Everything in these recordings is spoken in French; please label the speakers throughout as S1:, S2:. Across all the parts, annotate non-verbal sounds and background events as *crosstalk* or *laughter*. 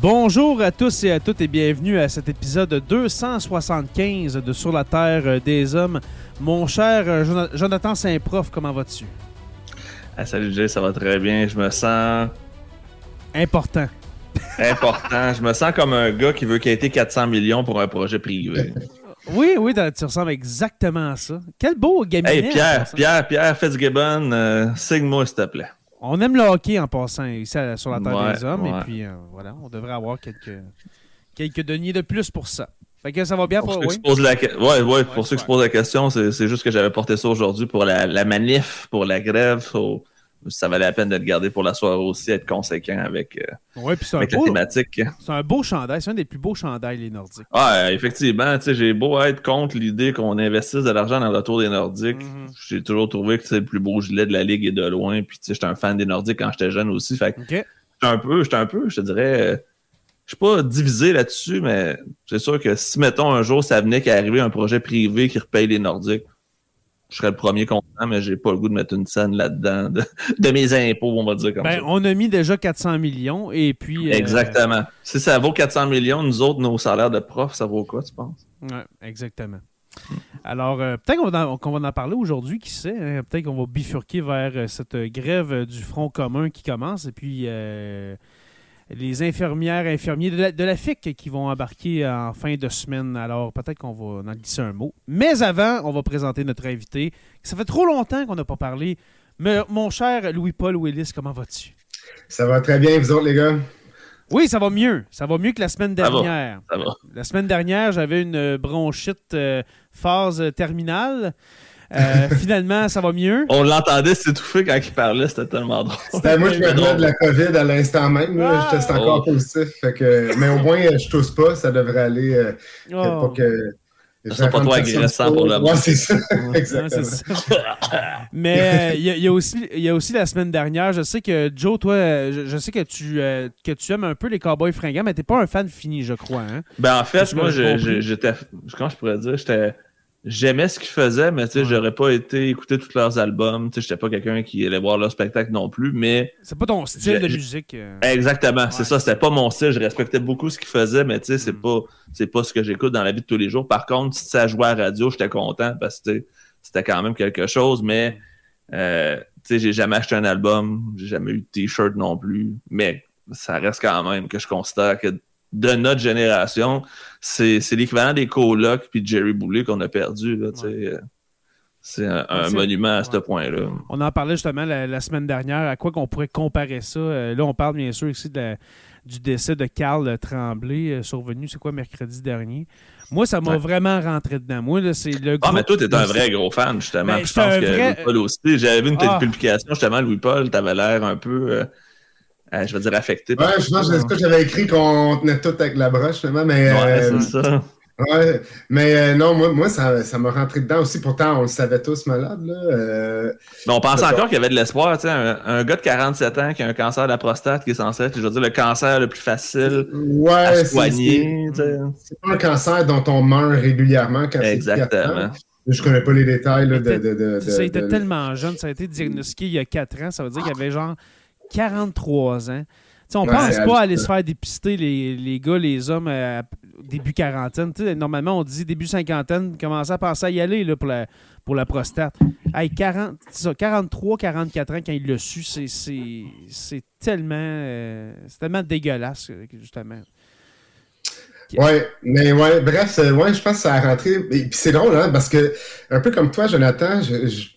S1: Bonjour à tous et à toutes et bienvenue à cet épisode 275 de Sur la Terre des Hommes. Mon cher euh, Jona- Jonathan Saint-Prof, comment vas-tu?
S2: Ah, salut Jay, ça va très bien. Je me sens
S1: Important.
S2: important. je me sens comme un gars qui veut quitter 400 millions pour un projet privé. *laughs*
S1: Oui, oui, tu ressembles exactement à ça. Quel beau gaminet.
S2: hey Pierre. Pierre, Pierre Fitzgibbon, euh, signe-moi s'il te plaît.
S1: On aime le hockey en passant ici à- sur la Terre
S2: Ouais,
S1: des Hommes. Et puis, euh, voilà, on devrait avoir quelques, quelques deniers de plus pour ça. Fait que ça va bien
S2: Pour
S1: pour
S2: ceux qui
S1: oui.
S2: se posent la, ouais, ouais, pour ceux qui se posent la question, c'est c'est juste que j'avais porté ça aujourd'hui pour la, la manif, pour la grève. so, ça valait la peine d'être gardé pour la soirée aussi, être conséquent avec, euh,
S1: Ouais, puis c'est un,
S2: la
S1: beau,
S2: thématique.
S1: c'est un beau chandail. C'est un des plus beaux chandails, les Nordiques.
S2: Ouais, effectivement, tu sais, j'ai beau être contre l'idée qu'on investisse de l'argent dans le retour des Nordiques.
S1: Mhm.
S2: J'ai toujours trouvé que c'est le plus beau gilet de la ligue et de loin. Puis, tu sais, j'étais un fan des Nordiques quand j'étais jeune aussi. Fait que
S1: OK.
S2: j'étais un peu, j'étais un peu, je te dirais, euh, je suis pas divisé là-dessus, mais c'est sûr que si, mettons, un jour, ça venait qu'à arriver un projet privé qui repaye les Nordiques, je serais le premier content, mais j'ai pas le goût de mettre une scène là-dedans de, de mes impôts, on va dire comme
S1: Ben,
S2: ça.
S1: on a mis déjà 400 millions et puis. euh,
S2: Exactement. Si ça vaut 400 millions, nous autres, nos salaires de profs, ça vaut quoi, tu penses?
S1: Ouais, exactement. Alors, euh, peut-être qu'on va, va en parler aujourd'hui, qui sait. hein, peut-être qu'on va bifurquer vers euh, cette grève du Front commun qui commence et puis euh, les infirmières infirmiers de la, de la FIC qui vont embarquer en fin de semaine. Alors, peut-être qu'on va en glisser un mot. Mais avant, on va présenter notre invité. Ça fait trop longtemps qu'on n'a pas parlé. Mais, mon cher Louis-Paul Willis, comment vas-tu?
S3: Ça va très bien, vous autres, les gars?
S1: Oui, ça va mieux. Ça va mieux que la semaine
S2: Ça va.
S1: dernière.
S2: Ça va.
S1: La semaine dernière, j'avais une bronchite euh, phase terminale. Euh, finalement, ça va mieux.
S2: On l'entendait s'étouffer quand il parlait, c'était tellement drôle.
S3: C'était moi qui me
S2: drôle.
S3: revenais de la COVID à l'instant même. là.
S1: Ah!
S3: Je teste encore
S2: Oh.
S3: positif. Fait que, mais au moins, je tousse pas. Ça devrait aller. euh,
S1: Oh.
S3: Pas que.
S2: Ça sera pas trop agressant pour le
S3: Ouais, *laughs* c'est ça. Exactement.
S1: ça. Mais euh, il y, a- y aussi, il y a aussi la semaine dernière, je sais que Joe, toi, je, je sais que tu, euh, que tu aimes un peu les Cowboys fringants, mais t'es pas un fan fini, je crois. Hein?
S2: Ben, en fait, moi, je- je- j'étais. Comment je pourrais dire? J'étais. J'aimais ce qu'ils faisaient, mais tu sais,
S1: Ouais.
S2: j'aurais pas été écouter tous leurs albums. Tu sais, j'étais pas quelqu'un qui allait voir leur spectacle non plus, mais
S1: C'est pas ton style de musique. euh.
S2: exactement,
S1: Ouais.
S2: c'est ça. C'était pas mon style. Je respectais beaucoup ce qu'ils faisaient, mais tu sais, c'est
S1: Mm.
S2: pas, c'est pas ce que j'écoute dans la vie de tous les jours. Par contre, si ça jouait à la radio, j'étais content parce que c'était quand même quelque chose, mais Euh, tu sais, j'ai jamais acheté un album, j'ai jamais eu de t-shirt non plus, mais ça reste quand même que je considère que de notre génération, c'est l'équivalent des colocs puis de Jerry Boulet qu'on a perdu. Là, sais. C'est un, monument à ce
S1: ouais.
S2: point-là.
S1: On en parlait justement la, la semaine dernière. À quoi qu'on pourrait comparer ça? Euh, là, on parle bien sûr ici de la- du décès de Carl Tremblay, euh, survenu, c'est quoi, mercredi dernier? Moi, ça m'a
S2: Ouais.
S1: vraiment rentré dedans. Moi, là, c'est le
S2: Ah, mais toi, t'es un vrai gros fan, justement.
S1: Ben,
S2: je pense
S1: un
S2: que
S1: vrai-
S2: Louis-Paul aussi. J'avais vu une
S1: Ah.
S2: publication, justement, Louis-Paul, t'avais l'air un peu, euh, euh, je veux dire, affecté.
S3: Ouais, je pense que j'avais écrit qu'on tenait tout avec la broche, finalement, mais.
S2: Ouais,
S3: euh,
S2: c'est ça.
S3: ouais, mais euh, non, moi, moi ça ça m'a rentré dedans aussi. Pourtant, on le savait tous malade. Là. Euh,
S2: Mais on pensait encore qu'il y avait de l'espoir. tu sais, Un, un gars de 47 ans qui a un cancer de la prostate qui est censé être, je veux dire, le cancer le plus facile
S3: ouais,
S2: à soigner.
S3: c'est- pas un cancer dont on meurt régulièrement quand c'est
S2: Exactement.
S3: Je connais pas les détails là, de,
S1: était-
S3: de, de, de-
S1: ça, il était
S3: de-
S1: tellement jeune. Ça a été diagnostiqué il y a 4 ans. Ça veut dire qu'il avait genre 43 ans. On
S3: Ouais,
S1: pense pas aller se faire dépister les, les gars, les hommes euh, début quarantaine. Normalement, on dit début cinquantaine, commencer à penser à y aller là, pour, la, pour la prostate. Hey, 40, c'est ça, 43, 44 ans quand il l'a su, c'est, tellement, euh, c'est tellement dégueulasse, euh, justement.
S3: Ouais, mais ouais, bref, euh, ouais, je pense que ça a rentré. Et puis c'est drôle, hein, parce que, un peu comme toi, Jonathan, je-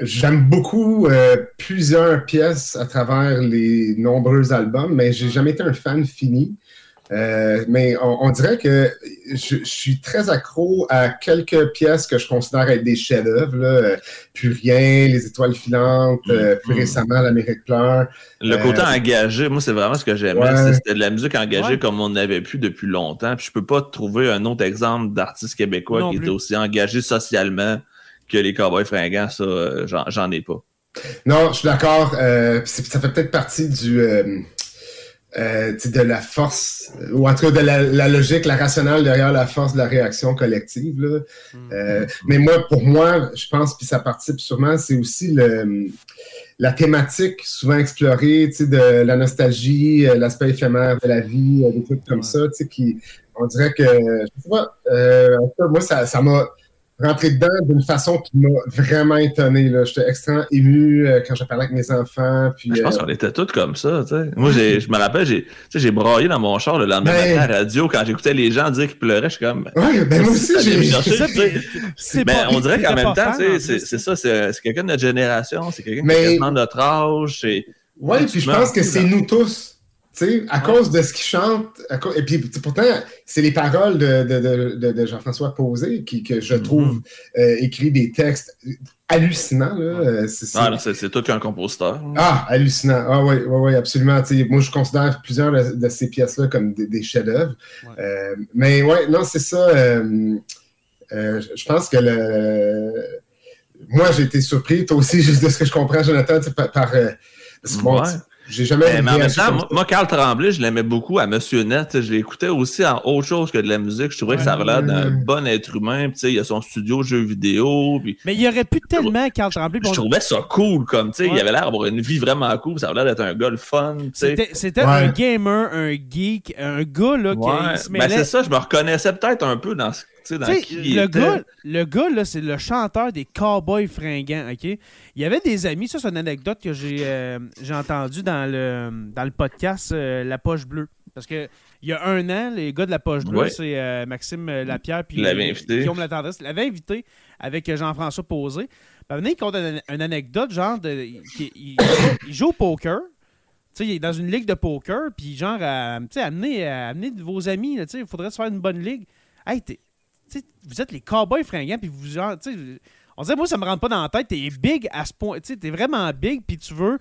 S3: j'aime beaucoup euh, plusieurs pièces à travers les nombreux albums, mais j'ai jamais été un fan fini. Euh, mais on, on dirait que je, je suis très accro à quelques pièces que je considère être des chefs-d'œuvre. Euh, Plus rien, Les Étoiles filantes, euh, plus
S2: Mm.
S3: récemment L'Amérique pleure.
S2: Le
S3: Euh,
S2: côté engagé, moi, c'est vraiment ce que j'aimais.
S3: Ouais.
S2: C'était de la musique engagée
S1: Ouais.
S2: comme on n'avait plus depuis longtemps. Puis je peux pas trouver un autre exemple d'artiste québécois
S1: Non
S2: qui
S1: plus.
S2: était aussi engagé socialement que les Cowboys fringants. Ça, euh, j'en- ai pas.
S3: Non, je suis d'accord. Euh, ça fait peut-être partie du euh, euh, de la force, ou en tout cas de la, la logique, la rationnelle derrière la force de la réaction collective. Là. Euh, mais moi, pour moi, je pense, puis ça participe sûrement, c'est aussi le, la thématique souvent explorée, de la nostalgie, l'aspect éphémère de la vie, des trucs comme
S1: Ouais.
S3: ça, tu sais, qui, on dirait que, je sais pas, euh, en tout cas, moi, ça ça m'a rentré dedans d'une façon qui m'a vraiment étonné. J'étais extrêmement ému euh, quand je parlais avec mes enfants. Puis,
S2: Je pense
S3: euh,
S2: qu'on était tous comme ça. tu sais. Moi, j'ai- je me rappelle, j'ai j'ai braillé dans mon char le lendemain
S3: Ben-
S2: matin à la radio quand j'écoutais les gens dire qu'ils pleuraient. Je suis comme.
S3: Ouais, ben moi aussi, j'ai.
S2: Ben, on dirait qu'en même temps, c'est ça, c'est quelqu'un de notre génération, c'est quelqu'un
S3: Mais-
S2: de notre âge. Tu
S3: puis je pense que c'est nous tous. Tu sais, à cause de ce qu'il chante, à et puis pourtant, c'est les paroles de, de, de, Jean-François Posé qui, que je trouve euh, écrit des textes hallucinants. Là. Euh, c'est-
S2: Ah, tout qu'un compositeur.
S3: Ah, hallucinant. Ah oui, oui, oui, absolument. Moi, je considère plusieurs de, ces pièces-là comme des, des chefs-d'œuvre.
S1: Ouais.
S3: Euh, mais ouais, non, c'est ça. euh, je pense que le. Moi, j'ai été surpris, toi aussi, *laughs* juste de ce que je comprends, Jonathan, par. par,
S2: Ouais.
S3: J'ai jamais.
S2: Mais, mais en même temps, moi, Carl Tremblay, je l'aimais beaucoup à Monsieur Net. tu sais, Je l'écoutais aussi en autre chose que de la musique. Je trouvais que ça avait l'air d'un
S3: Ouais.
S2: bon être humain. Puis, tu sais, il a son studio jeux vidéo. Puis,
S1: Mais il y aurait pu tellement Carl Tremblay.
S2: je trouvais ça cool. Comme, tu sais,
S1: Ouais.
S2: il avait l'air d'avoir une vie vraiment cool. Ça avait l'air d'être un gars le fun. tu sais.
S1: C'était, un gamer, un geek, un gars là, qui
S2: Ben, c'est ça, je me reconnaissais peut-être un peu dans, ce- dans qui
S1: le,
S2: était.
S1: gars, le gars, là, c'est le chanteur des Cowboys fringants, OK? Il y avait des amis, ça, c'est une anecdote que j'ai euh, j'ai entendue dans le, dans le podcast euh, La Poche Bleue. Parce que il y a un an, les gars de La Poche Bleue,
S2: Ouais.
S1: c'est euh, Maxime euh, Lapierre puis euh. Guillaume Latendresse, l'avait invité avec euh, Jean-François Posé. Venez, il compte une, une anecdote, genre, de, il, il- *coughs* il joue au poker. Tu sais, il est dans une ligue de poker, puis genre, à, tu sais, amenez, à- amenez vos amis, là, tu sais, il faudrait se faire une bonne ligue. Hey, t'es- vous êtes les cowboys fringants, puis vous, genre, tu sais, on dirait, moi, ça me rentre pas dans la tête, t'es big à ce point, tu sais, t'es vraiment big, puis tu veux,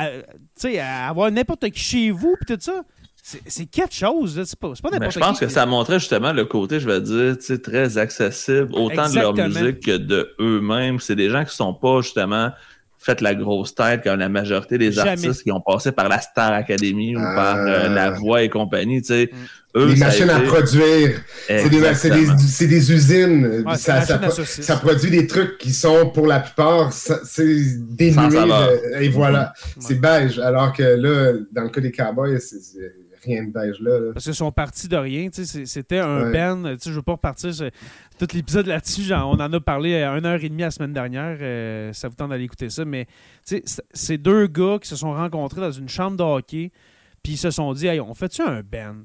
S1: euh, tu sais, avoir n'importe qui chez vous, puis tout ça. C'est quelque chose, c'est pas, pas n'importe
S2: je pense
S1: qui.
S2: que ça montrait justement le côté, je vais dire, tu sais, très accessible, autant de leur musique que de eux-mêmes. C'est des gens qui sont pas justement fait la grosse tête comme la majorité des
S1: Jamais.
S2: artistes qui ont passé par la Star Academy ou par euh, La Voix et compagnie. Tu sais, eux,
S3: Les machines à produire. C'est des, usines.
S1: Ouais,
S3: ça, produit des trucs qui sont, pour la plupart, dénués. Et voilà. C'est beige. Alors que là, dans le cas des cowboys, c'est rien de beige là.
S1: Parce qu'ils sont partis de rien. C'était un band. Je ne veux pas repartir sur tout l'épisode là-dessus. On en a parlé à une heure et demie la semaine dernière. Euh, ça vous tente d'aller écouter ça. Mais c'est deux gars qui se sont rencontrés dans une chambre de hockey. Puis ils se sont dit, hey, on fait-tu un band?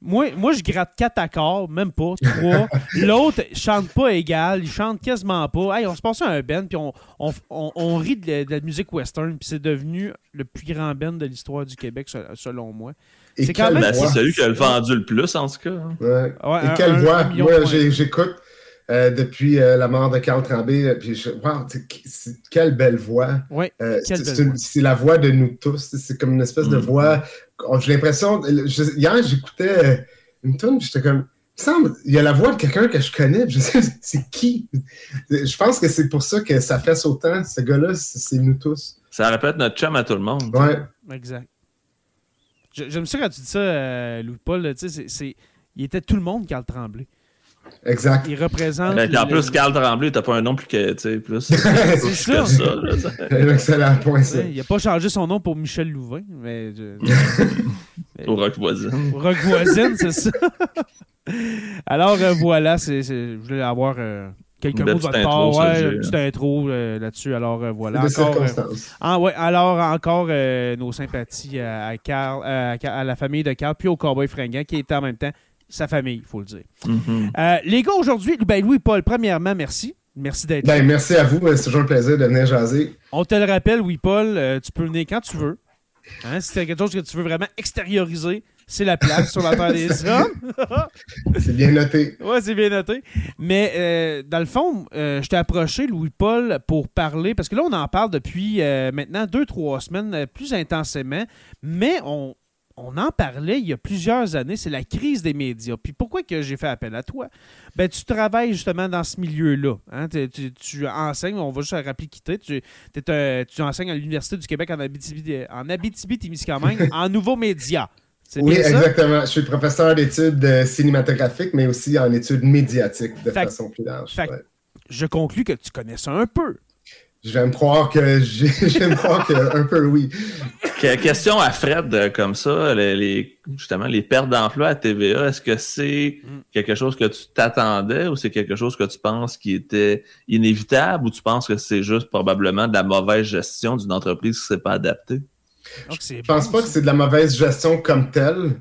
S1: moi, moi, je gratte quatre accords, même pas, trois. *laughs* L'autre chante pas égal, il chante quasiment pas. Hey, on se passe un band, puis on, on, on, rit de la, musique western, puis c'est devenu le plus grand band de l'histoire du Québec, selon moi.
S2: C'est quand même. Ben, c'est celui qui a le vendu le plus, en tout cas. Hein.
S3: Ouais. Et quelle voix? Moi, j'écoute. Euh, depuis euh, la mort de Carl Tremblay. Euh, puis wow, quelle belle voix.
S1: Ouais,
S3: c'est la voix de nous tous. C'est comme une espèce de mm-hmm. voix. J'ai l'impression. Hier, j'écoutais une tune, j'étais comme. Il semble, il y a la voix de quelqu'un que je connais. Je sais, *laughs* c'est qui? Je pense que c'est pour ça que ça fait autant. Ce gars-là, c'est nous tous.
S2: Ça répète notre chum à tout le monde.
S3: Ouais.
S1: Exact. J'aime ça quand tu dis ça, Louis-Paul. Il était tout le monde, Carl Tremblay.
S3: Exact.
S1: Il représente.
S2: Ben, en plus, Carl Tremblay, t'as pas un nom plus que, tu sais, plus, *laughs* c'est
S3: ça. Ça un excellent point, ça.
S1: il a pas changé son nom pour Michel Louvain, mais.
S2: Au Rock Voisine.
S1: Au Rock Voisine, c'est ça. Alors, euh, voilà, c'est, je voulais avoir. Euh, quelques mots de votre part, ouais, une petite intro euh, là-dessus. Alors voilà.
S3: Encore,
S1: ah, ouais, alors encore nos sympathies à, à, la famille de Carl, puis au Cowboy Fringant, qui était en même temps sa famille, il faut le dire.
S2: Mm-hmm.
S1: Euh, les gars, aujourd'hui, ben Louis-Paul, premièrement, merci. Merci d'être
S3: ben, Merci à vous, c'est toujours un plaisir de venir jaser.
S1: On te le rappelle, Louis-Paul, euh, tu peux venir quand tu veux. Hein, si c'est quelque chose que tu veux vraiment extérioriser, c'est la place sur la terre des *laughs* hommes.
S3: c'est bien noté.
S1: Oui, c'est bien noté. Mais euh, dans le fond, je t'ai approché, Louis-Paul, pour parler, parce que là, on en parle depuis maintenant deux, trois semaines, plus intensément, mais on, on en parlait il y a plusieurs années, c'est la crise des médias. Puis pourquoi que j'ai fait appel à toi? Ben, tu travailles justement dans ce milieu-là. Hein? Tu, enseignes, on va juste rappeler quitter, tu, tu enseignes à l'Université du Québec en Abitibi, en Abitibi-Témiscamingue *laughs* en nouveaux médias.
S3: Oui, exactement. Je suis professeur d'études cinématographiques, mais aussi en études médiatiques de façon plus large.
S1: Je conclus que tu connais ça un peu.
S3: J'aime croire que *laughs* j'aime croire que un peu oui.
S2: Question à Fred euh, comme ça, les, justement les pertes d'emploi à TVA, est-ce que c'est quelque chose que tu t'attendais ou c'est quelque chose que tu penses qui était inévitable ou tu penses que c'est juste probablement de la mauvaise gestion d'une entreprise qui ne s'est pas adaptée?
S3: Je pense pas que c'est de la mauvaise gestion comme telle.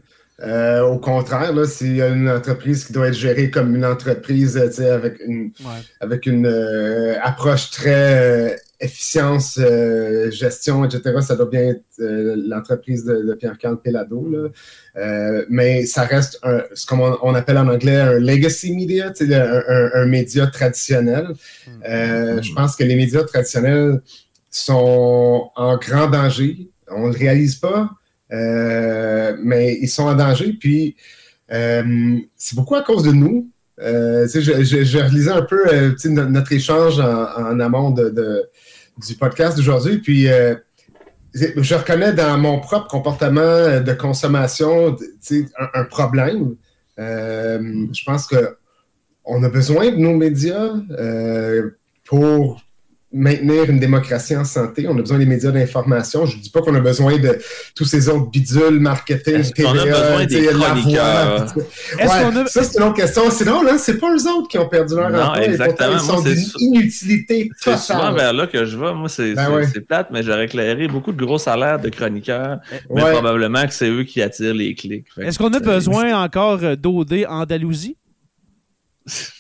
S3: Euh, au contraire, là, c'est une entreprise qui doit être gérée comme une entreprise avec une, avec une euh, approche très euh, efficience, gestion, etc. Ça doit bien être l'entreprise de, Pierre-Carl Pelado. mais ça reste ce qu'on on appelle en anglais un legacy media, un, un, média traditionnel. Hmm. je pense que les médias traditionnels sont en grand danger. On ne le réalise pas. Euh, mais ils sont en danger. Puis, euh, c'est beaucoup à cause de nous. Euh, je, je, relisais un peu notre, échange en, amont du podcast d'aujourd'hui. Puis, je reconnais dans mon propre comportement de consommation un, un problème. je pense qu'on a besoin de nos médias pour maintenir une démocratie en santé, on a besoin des médias d'information. Je ne dis pas qu'on a besoin de tous ces autres bidules, marketing,
S2: TVA, on a besoin des chroniqueurs?
S3: Ouais, Ça, c'est une autre question. C'est non, là, c'est pas eux autres qui ont perdu leur
S2: non, Exactement.
S3: Ils sont d'une inutilité totale.
S2: C'est souvent vers là que je vais. Moi, c'est ben plate, mais j'aurais éclairé beaucoup de gros salaires de chroniqueurs, mais probablement que c'est eux qui attirent les clics.
S1: Est-ce qu'on a besoin encore d'OD Andalousie? *laughs*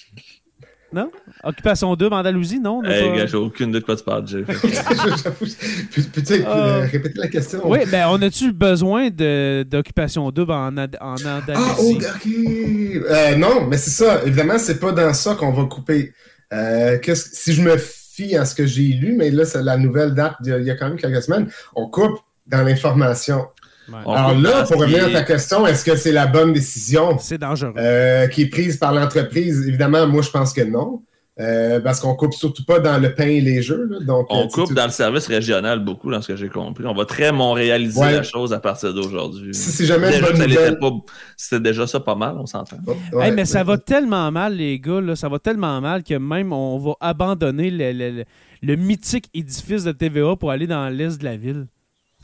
S1: Non? Occupation double, Andalousie, non?
S2: Hey, j'ai aucune idée de quoi tu parles, *laughs* Jeff.
S3: Peux-tu euh, répéter la question?
S1: Oui, ben on a-tu besoin d'occupation double en, en Andalousie?
S3: Ah, oh, ok. Euh, non, mais c'est ça. Évidemment, c'est pas dans ça qu'on va couper. Euh, si je me fie à ce que j'ai lu, mais là, c'est la nouvelle date il y a quand même quelques semaines, on coupe dans l'information. Alors là, pour revenir à ta question, est-ce que c'est la bonne décision?
S1: C'est dangereux.
S3: Euh, qui est prise par l'entreprise? Évidemment, moi, je pense que non. Euh, parce qu'on coupe surtout pas dans le pain et les jeux. donc,
S2: on euh, coupe dans le service régional beaucoup, dans ce que j'ai compris. On va très montréaliser la chose à partir d'aujourd'hui.
S3: Si jamais
S2: C'était déjà ça pas mal, on s'entend.
S1: mais ça va tellement mal, les gars, là, ça va tellement mal que même on va abandonner le, le mythique édifice de TVA pour aller dans l'est de la ville.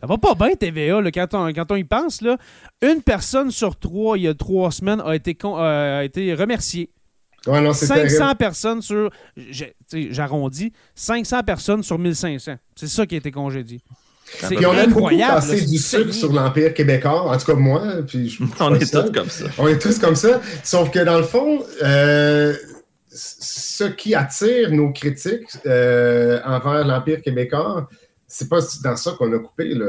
S1: Ça va pas bien, TVA, là, quand, on, quand on y pense. Là, une personne sur trois, il y a trois semaines, a été, euh, a été remerciée.
S3: Ouais, non,
S1: 500 personnes sur. J'arrondis. 500 personnes sur 1500. C'est ça qui a été congédié.
S3: Puis on a beaucoup passé du sucre sur l'Empire québécois, en tout cas moi. Puis *laughs*
S2: on est tous comme ça.
S3: On est tous comme ça. Sauf que dans le fond, euh, ce qui attire nos critiques euh, envers l'Empire québécois, c'est pas dans ça qu'on a coupé. Là.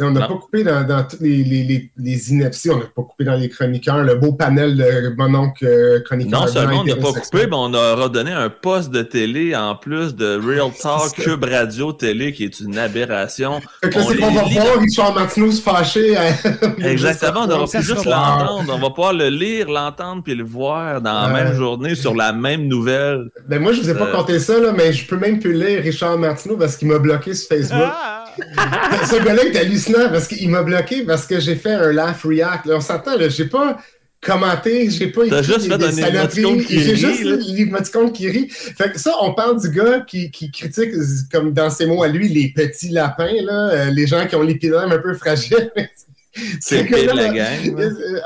S3: On n'a pas coupé dans, dans toutes les, les, les, inepties, on n'a pas coupé dans les chroniqueurs, le beau panel de mon oncle euh, chroniqueur.
S2: Non seulement on n'a pas coupé, mais on a redonné un poste de télé en plus de Real *laughs* Talk Cube Radio Télé, qui est une aberration.
S3: Fait que c'est qu'on va voir Richard Martineau se fâcher. *laughs*
S2: Exactement, on n'aura plus juste l'entendre. On va pouvoir le lire, l'entendre puis le voir dans la même journée sur la même nouvelle.
S3: Ben moi, je vous ai pas euh. compté ça, là, mais je peux même plus lire Richard Martineau parce qu'il m'a bloqué sur Facebook. *laughs* Ce gars-là est hallucinant parce qu'il m'a bloqué parce que j'ai fait un laugh react. Là, on s'entend, là, j'ai pas commenté, j'ai pas
S2: écrit juste des, des saloperies,
S3: j'ai juste l'émoticône qui rit. Fait que ça, on parle du gars qui, qui, critique, comme dans ses mots à lui, les petits lapins, là, euh, les gens qui ont l'épiderme un peu fragile. *laughs*
S2: C'est que la gang.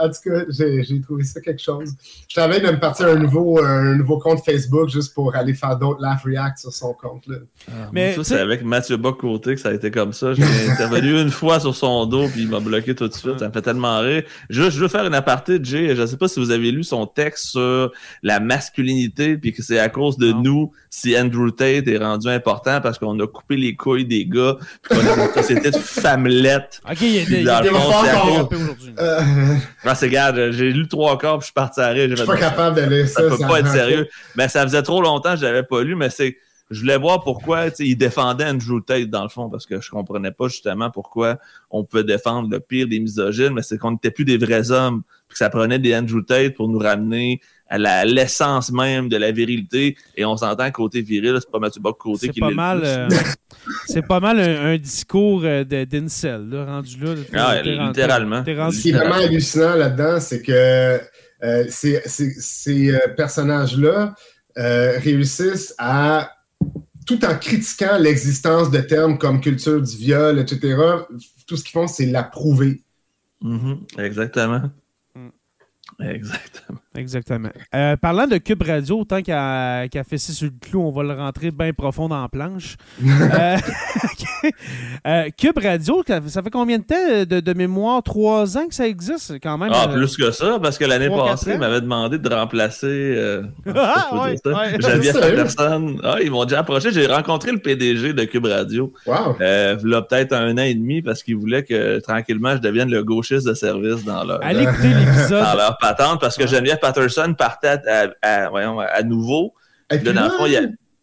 S3: En tout cas, j'ai trouvé ça quelque chose. Je t'avais de me partir un nouveau, un nouveau compte Facebook juste pour aller faire d'autres laugh react sur son compte. Là.
S2: Ah, mais ça, c'est avec Mathieu Bock-Côté que ça a été comme ça. J'ai *laughs* intervenu une fois sur son dos puis il m'a bloqué tout de suite. Ça me fait tellement rire. Je veux faire une aparté de Jay. Je ne sais pas si vous avez lu son texte sur la masculinité puis que c'est à cause de nous si Andrew Tate est rendu important parce qu'on a coupé les couilles des gars puis qu'on a une *laughs* société de femmelettes.
S1: Ok, il y a des
S2: euh... c'est garde, j'ai lu trois quarts puis je suis parti à rire.
S3: Je suis pas capable de lire ça.
S2: Ça peut pas être sérieux. Mais ça faisait trop longtemps que je l'avais pas lu, mais c'est. Je voulais voir pourquoi il défendait Andrew Tate dans le fond, parce que je comprenais pas justement pourquoi on peut défendre le pire des misogynes, mais c'est qu'on n'était plus des vrais hommes, puis que ça prenait des Andrew Tate pour nous ramener à l'essence même de la virilité. Et on s'entend côté viril, c'est pas Mathieu Bock côté qui
S1: pas mal, euh, C'est pas mal un, discours euh, d'Incel, rendu là.
S2: Ah, littéralement.
S3: Ce qui est vraiment hallucinant là-dedans, c'est que euh, ces, personnages-là réussissent à, tout en critiquant l'existence de termes comme culture du viol, etc., tout ce qu'ils font, c'est l'approuver.
S2: Mm-hmm. exactement. Exactement.
S1: Exactement. Euh, parlant de Cube Radio, tant qu'à qu fesser sur le clou, on va le rentrer bien profond dans la planche. *laughs* Euh, *laughs* euh, Cube Radio, ça fait combien de temps de, mémoire? Trois ans que ça existe quand même?
S2: Ah, plus que ça, parce que l'année passée, ils m'avaient demandé de remplacer. *laughs*
S1: ah, ouais, ouais.
S2: J'avais personne. Ah, ils m'ont déjà approché. J'ai rencontré le PDG de Cube Radio.
S3: Wow.
S2: il peut-être un an et demi parce qu'il voulait que tranquillement je devienne le gauchiste de service dans leur.
S1: Allez écouter l'épisode
S2: parce que Geneviève Patterson partait à, voyons, à nouveau.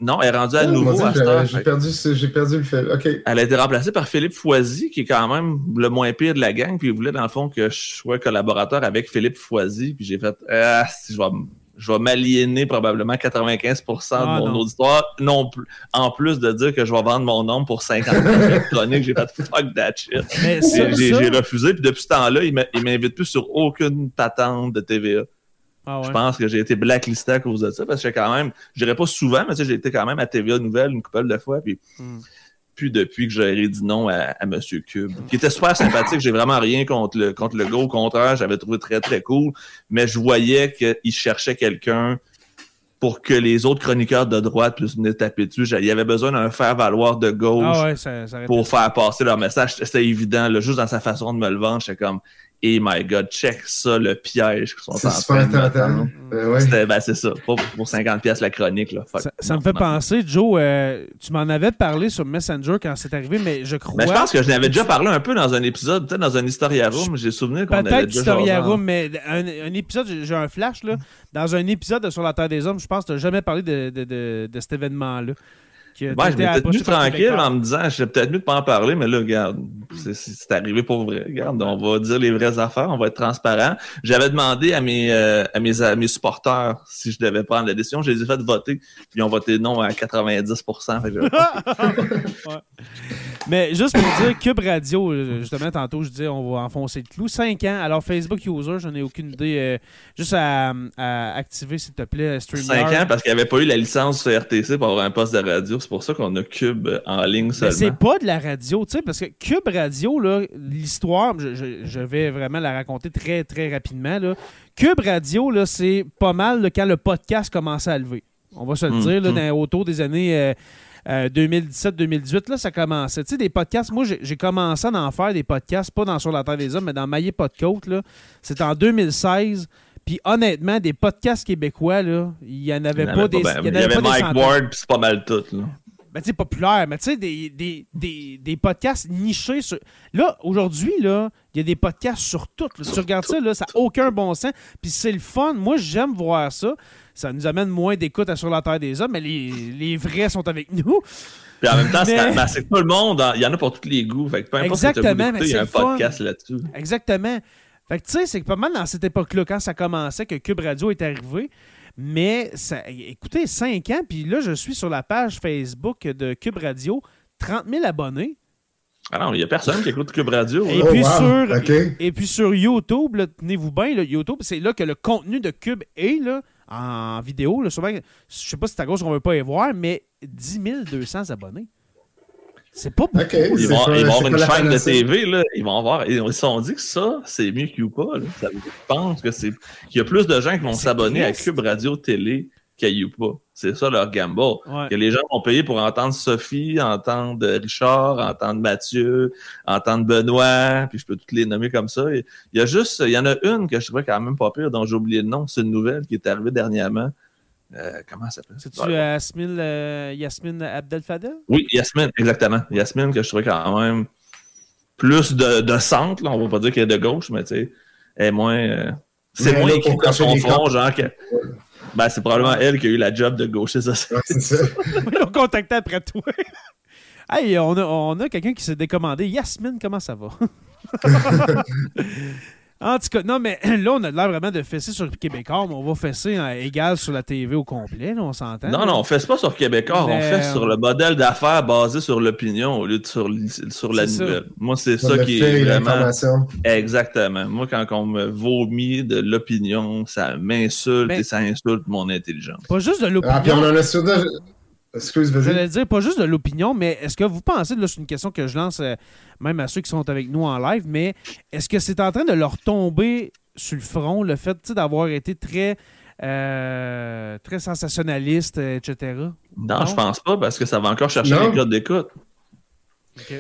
S2: Non, elle est rendue à oh, nouveau
S3: J'ai perdu, perdu, le fait.
S2: Elle a été remplacée par Philippe Foisy, qui est quand même le moins pire de la gang. Puis il voulait, dans le fond, que je sois collaborateur avec Philippe Foisy. Puis j'ai fait Ah, si je vais je vais m'aliéner probablement 95% de ah, mon auditoire, non plus, en plus de dire que je vais vendre mon nom pour 50 *laughs* chroniques, j'ai fait fuck that shit. J'ai refusé, puis depuis ce temps-là, il m'invite plus sur aucune patente de TVA. Ah je pense que j'ai été blacklisté à cause de ça, parce que quand même, je dirais pas souvent, mais j'ai été quand même à TVA Nouvelle une couple de fois, puis hmm puis depuis que j'ai dit non à, M. Cube, qui était super sympathique. J'ai vraiment rien contre le, contre le gars. Au contraire, j'avais trouvé très, très cool. Mais je voyais qu'il cherchait quelqu'un pour que les autres chroniqueurs de droite puissent venir taper dessus. Il y avait besoin d'un faire-valoir de gauche
S1: ah
S2: pour faire passer leur message. C'était évident, là, juste dans sa façon de me le vendre. J'étais comme, et my God, check ça, le piège qu'ils sont en
S3: train de
S2: ben, ben, c'est ça, pas pour 50 pièces la chronique. Là.
S1: ça, me fait penser, Joe, euh, tu m'en avais parlé sur Messenger quand c'est arrivé, mais je crois...
S2: Mais ben, je pense que je n'avais déjà parlé un peu dans un épisode, peut-être dans un Historia Room, j'ai souvenir qu'on avait
S1: Peut-être Historia Room, mais un, épisode, j'ai un flash, là, dans un épisode de Sur la Terre des Hommes, je pense que tu n'as jamais parlé de, de, de cet événement-là.
S2: Ouais, je m'étais tenu tranquille en me disant, j'ai peut-être mieux de pas en parler, mais là, regarde, c'est arrivé pour vrai. Regarde, on va dire les vraies affaires, on va être transparent. J'avais demandé à mes, euh, à mes, à mes supporters si je devais prendre la décision. Je les ai fait voter, puis ils ont voté non à 90% *laughs*
S1: Mais juste pour dire, Cube Radio, justement, tantôt, je disais, on va enfoncer le clou. 5 ans. Alors, Facebook User, j'en ai aucune idée. Euh, juste à, à, activer, s'il te plaît, StreamYard.
S2: 5 ans parce qu'il n'y avait pas eu la licence RTC pour avoir un poste de radio C'est pour ça qu'on a Cube en ligne
S1: Mais c'est
S2: seulement.
S1: pas de la radio, tu sais, parce que Cube Radio, là, l'histoire, je, je- je vais vraiment la raconter très, très rapidement. Là. Cube Radio, là, c'est pas mal là, quand le podcast commençait à lever. On va se le
S2: Mm,
S1: dire, là,
S2: mm.
S1: dans- autour des années euh, euh, 2017-2018, là, ça commençait. Tu sais, des podcasts, moi, j'ai j'ai commencé à en faire des podcasts, pas dans Sur la Terre des Hommes, mais dans Maillé Podcote, là. C'était en 2016. Puis honnêtement, des podcasts québécois, là, il y en avait pas des.
S2: ben,
S1: il y avait
S2: Mike. Ward, puis c'est pas mal tout. Là.
S1: Ben, tu sais, populaire, mais tu sais, des, des, des, des podcasts nichés sur. Là, aujourd'hui, là, il y a des podcasts sur tout. là. Si tu regardes ça, là, ça n'a aucun bon sens. Puis c'est le fun. Moi, j'aime voir ça. Ça nous amène moins d'écoute à Sur la Terre des Hommes, mais les, les vrais sont avec nous.
S2: Puis en même temps, c'est
S1: Mais-
S2: c'est que tout le monde, il y en a pour tous les goûts. Fait que peu importe ce que
S1: Exactement, mais
S2: il y a un
S1: fun.
S2: podcast là-dessus.
S1: Exactement. Fait que tu sais, c'est que pas mal dans cette époque-là, quand ça commençait, que Cube Radio est arrivé. Mais ça, écoutez, 5 ans, puis là, je suis sur la page Facebook de Cube Radio, 30 000 abonnés.
S2: Ah non, il y a personne qui écoute Cube Radio.
S1: Et.
S3: Oh,
S1: puis
S3: wow,
S1: sur,
S3: ok.
S1: et puis sur YouTube, là, tenez-vous bien, là, YouTube, c'est là que le contenu de Cube est là, en vidéo. Là, souvent, je sais pas si c'est à gauche qu'on veut pas y voir, mais 10 200 abonnés. C'est pas beaucoup.
S2: Ils vont,
S3: pas-
S2: ils vont avoir une
S3: la
S2: chaîne de. TV, là. Ils vont avoir. Ils se sont dit que ça, c'est mieux que Youpa. Là. Ça, je pense que c'est. qu'il y a plus de gens qui vont s'abonner à. Cube Radio Télé qu'à Youpa. C'est ça leur gamble.
S1: Ouais.
S2: Que les gens vont payer pour entendre Sophie, entendre Richard, entendre Mathieu, entendre Benoît, puis je peux toutes les nommer comme ça. Il y a juste, il y en a une que je trouvais quand même pas pire, dont j'ai oublié le nom. C'est une nouvelle qui est arrivée dernièrement. Euh, comment ça s'appelle?
S1: C'est-tu Yasmine, euh, Yasmine Abdel-Fadel?
S2: Oui, Yasmine, exactement. Yasmine, que je trouvais quand même plus de, de centre, là. on va pas dire qu'elle est de gauche, mais tu sais, elle est moins. euh, c'est moins écrit dans son front,
S3: camps.
S2: genre que. Ben, c'est probablement elle qui a eu la job de gaucher ça.
S3: Ouais, c'est ça. *laughs* *laughs*
S1: Ils l'ont contacté après toi. *laughs* hey, on a, on a quelqu'un qui s'est décommandé. Yasmine, comment ça va? En tout cas, non, mais *clears throat* là, on a l'air vraiment de fesser sur Québécois, mais on va fesser en égal sur la TV au complet, là, on s'entend.
S2: Non,
S1: là.
S2: non, on fait pas sur Québécois, on
S1: Mais,
S2: fait
S1: euh,
S2: sur le modèle d'affaires basé sur l'opinion au lieu de sur, la
S1: ça.
S2: nouvelle. Moi, c'est ça qui
S3: fait
S2: est
S3: et
S2: vraiment.
S3: l'information.
S2: Exactement. Moi, quand on me vomit de l'opinion, ça m'insulte
S1: Mais-
S2: et ça insulte mon intelligence.
S1: Pas juste de
S3: Ah, puis on
S1: l'opinion.
S3: en a sur deux. Excuse, vas-y.
S1: J'allais dire, pas juste de l'opinion, mais est-ce que vous pensez, là, c'est une question que je lance euh, même à ceux qui sont avec nous en live, mais est-ce que c'est en train de leur tomber sur le front le fait d'avoir été très, euh, très sensationnaliste, euh, etc.?
S2: Non,
S1: Non?
S2: je pense pas parce que ça va encore chercher
S3: Non.
S2: les codes d'écoute.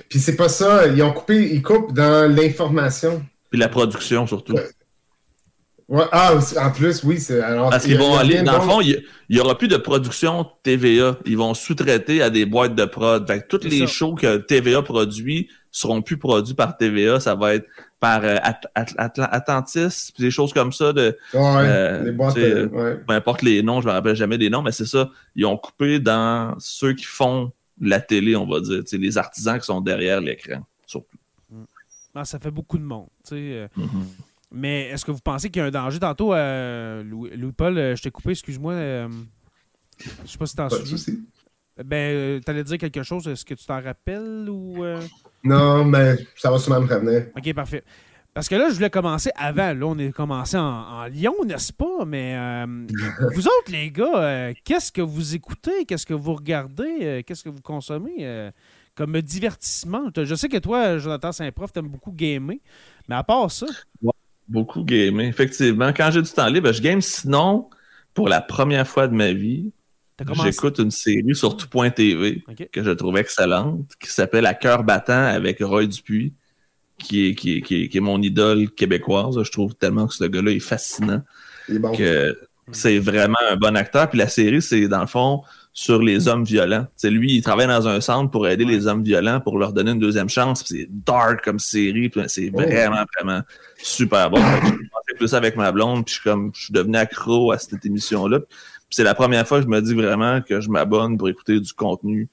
S3: Puis c'est pas ça. Ils ont coupé, ils coupent dans l'information.
S2: Puis la production surtout.
S3: Ouais, ah, aussi- en plus, oui. c'est- Alors,
S2: Parce qu'ils vont aller, dans
S3: de
S2: le fond, il n'y aura plus de production TVA. Ils vont sous-traiter à des boîtes de prod. Fait que tous
S1: C'est
S2: les
S1: ça.
S2: shows que TVA produit seront plus produits par TVA. Ça va être par euh, At- At- Atla- Atlantis, puis des choses comme ça. De,
S3: Ouais,
S2: euh,
S3: les boîtes.
S2: tu sais,
S3: euh, ouais.
S2: peu importe les noms, je me rappelle jamais des noms, mais c'est ça. Ils ont coupé dans ceux qui font la télé, on va dire. Tu sais, les artisans qui sont derrière l'écran, surtout.
S1: Ah, ça fait beaucoup de monde. tu sais, euh,
S2: Mhm.
S1: Mais est-ce que vous pensez qu'il y a un danger tantôt, euh, Louis- Louis-Paul, euh, je t'ai coupé, excuse-moi. euh, je sais pas si t'en souviens. Ben, euh, t'allais dire quelque chose, est-ce que tu t'en rappelles ou. euh?
S3: Non, mais ça va sûrement me revenir.
S1: Ok, parfait. Parce que là, je voulais commencer avant. Là, on est commencé en, en Lyon, n'est-ce pas? Mais vous autres, les gars, qu'est-ce que vous écoutez? Qu'est-ce que vous regardez? Qu'est-ce que vous consommez? Comme divertissement? Je sais que toi, Jonathan Saint-Prof, t'aimes beaucoup gamer. Mais à part ça,
S2: Beaucoup gamer, effectivement. Quand j'ai du temps libre, je game. Sinon, pour la première fois de ma vie, j'écoute une série sur tout.tv que je trouve excellente, qui s'appelle À cœur battant avec Roy Dupuis, qui est, qui, est, qui, est, qui est mon idole québécoise. Je trouve tellement que ce gars-là est fascinant.
S3: Il est bon.
S2: que c'est vraiment un bon acteur. Puis la série, c'est dans le fond sur les hommes violents. C'est lui, il travaille dans un centre pour aider les hommes violents, pour leur donner une deuxième chance. C'est dark comme série. c'est
S3: Oh.
S2: vraiment, vraiment super bon. J'ai commencé plus avec ma blonde, puis je suis comme je suis devenu accro à cette émission-là. C'est la première fois que je me dis vraiment que je m'abonne pour écouter du contenu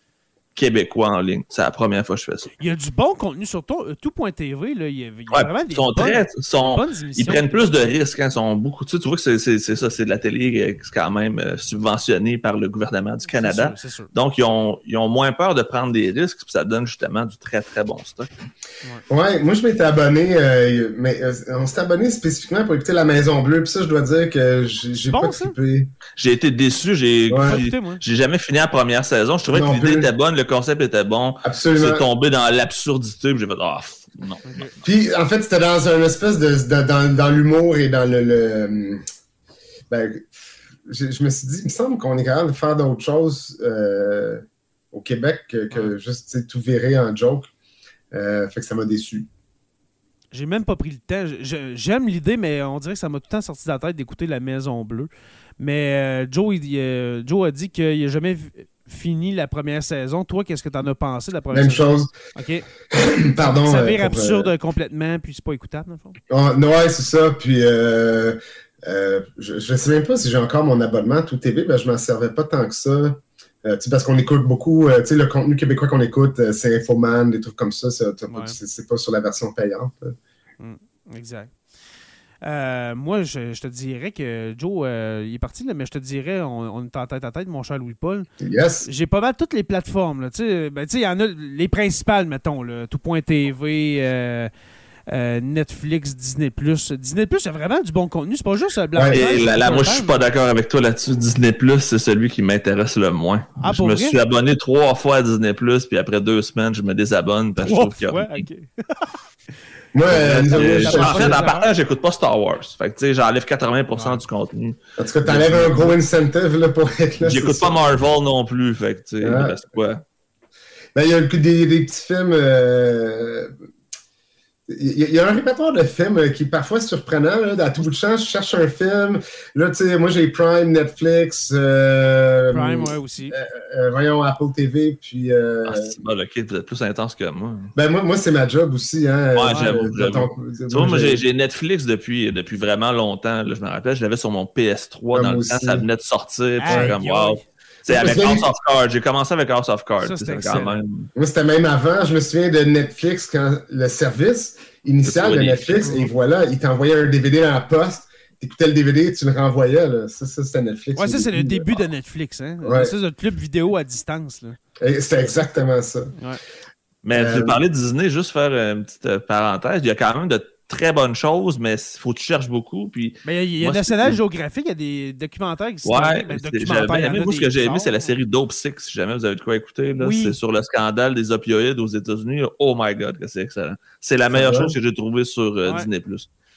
S2: québécois en ligne. C'est la première fois que je fais ça.
S1: Il y a du bon contenu sur tout.tv. Là. Il y a, il y a
S2: Ouais,
S1: vraiment des
S2: ils sont
S1: bonnes,
S2: très, sont,
S1: bonnes
S2: ils prennent plus de risques. Hein, ils sont beaucoup, tu, sais, tu vois que c'est c'est- c'est ça, c'est de la télé euh, c'est quand même euh, subventionné par le gouvernement du Canada.
S1: Sûr, sûr.
S2: Donc, ils ont, ils ont moins peur de prendre des risques, puis ça donne justement du très, très bon stock.
S3: Ouais, moi je m'étais abonné, euh, mais euh, on s'est abonné spécifiquement pour écouter La Maison Bleue, puis ça je dois dire que j'ai j'ai
S1: bon,
S3: pas
S1: ça?
S2: J'ai été déçu, j'ai
S3: Ouais.
S2: Jamais fini la première saison. Je trouvais
S3: Non
S2: que l'idée
S3: plus.
S2: était bonne, le concept était bon.
S3: Absolument.
S2: C'est tombé dans l'absurdité, puis j'ai fait ah pff, non.
S3: Puis en fait c'était dans un espèce de, de- dans, dans l'humour et dans le, le ben, je, je me suis dit, il me semble qu'on est capable de faire d'autres choses euh, au Québec que, que juste tout virer en joke. Euh, fait que ça m'a déçu.
S1: J'ai même pas pris le temps. J'aime l'idée, mais on dirait que ça m'a tout le temps sorti de la tête d'écouter La Maison Bleue. Mais euh, Joe, il- euh, Joe a dit qu'il n'a jamais v- fini la première saison. Toi, qu'est-ce que tu en as pensé de la première
S3: Même
S1: saison?
S3: chose.
S1: OK. *coughs*
S3: Pardon.
S1: ça
S3: euh,
S1: vire absurde
S3: euh,
S1: complètement, puis c'est pas écoutable, dans le fond.
S3: Ah, non, ouais, c'est ça. Puis, euh, je, je sais même pas si j'ai encore mon abonnement Tout TV. Ben, je m'en servais pas tant que ça. Euh, parce qu'on écoute beaucoup, euh, le contenu québécois qu'on écoute, euh, c'est Infoman, des trucs comme ça. pas-
S1: Ouais.
S3: c'est c'est pas sur la version payante. là.
S1: Exact. Euh, moi, je, je te dirais que Joe, euh, il est parti, là, mais je te dirais, on, on est en tête à tête, mon cher Louis-Paul.
S3: Yes.
S1: J'ai pas mal toutes les plateformes. Là, tu sais, ben, tu sais, il y en a les principales, mettons, là, tout.tv, euh, euh, Netflix, Disney+. Disney+, il y a vraiment du bon contenu. C'est pas juste euh,
S3: Ouais,
S2: là, là, moi, je suis pas d'accord avec toi là-dessus. Disney Plus, c'est celui qui m'intéresse le moins.
S1: Ah,
S2: je me
S1: vrai?
S2: suis abonné trois fois à Disney Plus, puis après deux semaines, je me désabonne parce que je trouve qu'il y a
S1: Ouais. *laughs*
S3: Moi,
S2: en
S1: erreur.
S2: partant, j'écoute pas Star Wars. Fait que, tu sais, j'enlève 80%
S1: Ouais.
S2: du contenu.
S3: en tout cas, t'enlèves un gros incentive là, pour être là.
S2: J'écoute pas. Marvel non plus. Fait que, tu sais,
S3: Ah.
S2: il reste quoi?
S3: Ben, il y a des, des petits films. euh, Il y, a- un répertoire de films euh, qui est parfois surprenant. Là, à tout bout de champ, je cherche un film. Là, tu sais, moi, j'ai Prime, Netflix. euh,
S1: Prime, ouais, aussi.
S3: euh, voyons, Apple TV. Puis, euh,
S2: Ah, c'est bon, ok, vous êtes plus intense que moi.
S3: ben, moi, moi c'est ma job aussi. Hein,
S2: Ouais,
S3: euh,
S2: j'avoue, Tu vois, moi, j'ai j'ai Netflix depuis, depuis vraiment longtemps. là, je me rappelle, je l'avais sur mon PS3
S3: Ouais,
S2: dans le temps,
S3: aussi.
S2: ça venait de sortir. puis comme, wow. C'est avec
S3: souviens-
S2: House of Cards. J'ai commencé avec House of Cards.
S1: Ça,
S2: c'est quand même.
S3: Moi, c'était même avant. Je me souviens de Netflix, quand le service initial de Netflix, et voilà, il t'envoyait un DVD dans la poste. T'écoutais le DVD, tu le renvoyais. Là. Ça, ça c'était Netflix.
S1: Ouais, ça, c'est le
S3: début,
S1: de Netflix. Hein?
S3: Ouais.
S1: Espèce de club vidéo à distance.
S3: C'était exactement ça.
S2: Mais
S3: Euh,
S2: tu parlais de Disney, juste faire une petite parenthèse. Il y a quand même de très bonnes choses, mais il faut que tu cherches beaucoup. Puis,
S1: Mais il y a
S2: Moi,
S1: National Geographic, il y a des documentaires qui sont.
S2: ouais,
S1: ben, documentaires.
S2: Moi, ce que j'ai aimé, c'est la série Dope Six, si jamais vous avez de quoi écouter.
S1: Oui.
S2: C'est sur le scandale des opioïdes aux États-Unis. Oh my God, que c'est excellent. C'est la meilleure chose que j'ai trouvée sur euh,
S1: Ouais.
S2: Disney+.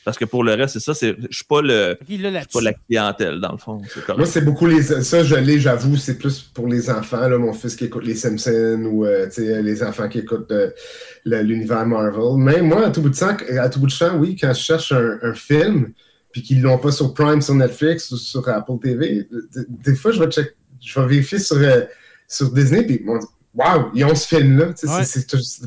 S2: Parce que pour le reste, c'est ça. c'est- Je suis pas le, je suis pas la clientèle, dans le fond. C'est.
S3: Moi, c'est beaucoup les. Ça, je l'ai, j'avoue, c'est plus pour les enfants. Là, mon fils qui écoute les Simpsons ou euh, tu sais, les enfants qui écoutent euh, l'univers Marvel. Mais moi, à tout bout de champ, à tout bout de champ oui, quand je cherche un, un film, puis qu'ils l'ont pas sur Prime, sur Netflix ou sur Apple TV, des fois, je vais, check, je vais vérifier sur, euh, sur Disney, puis ils Waouh, ils ont ce film-là.
S1: Ouais.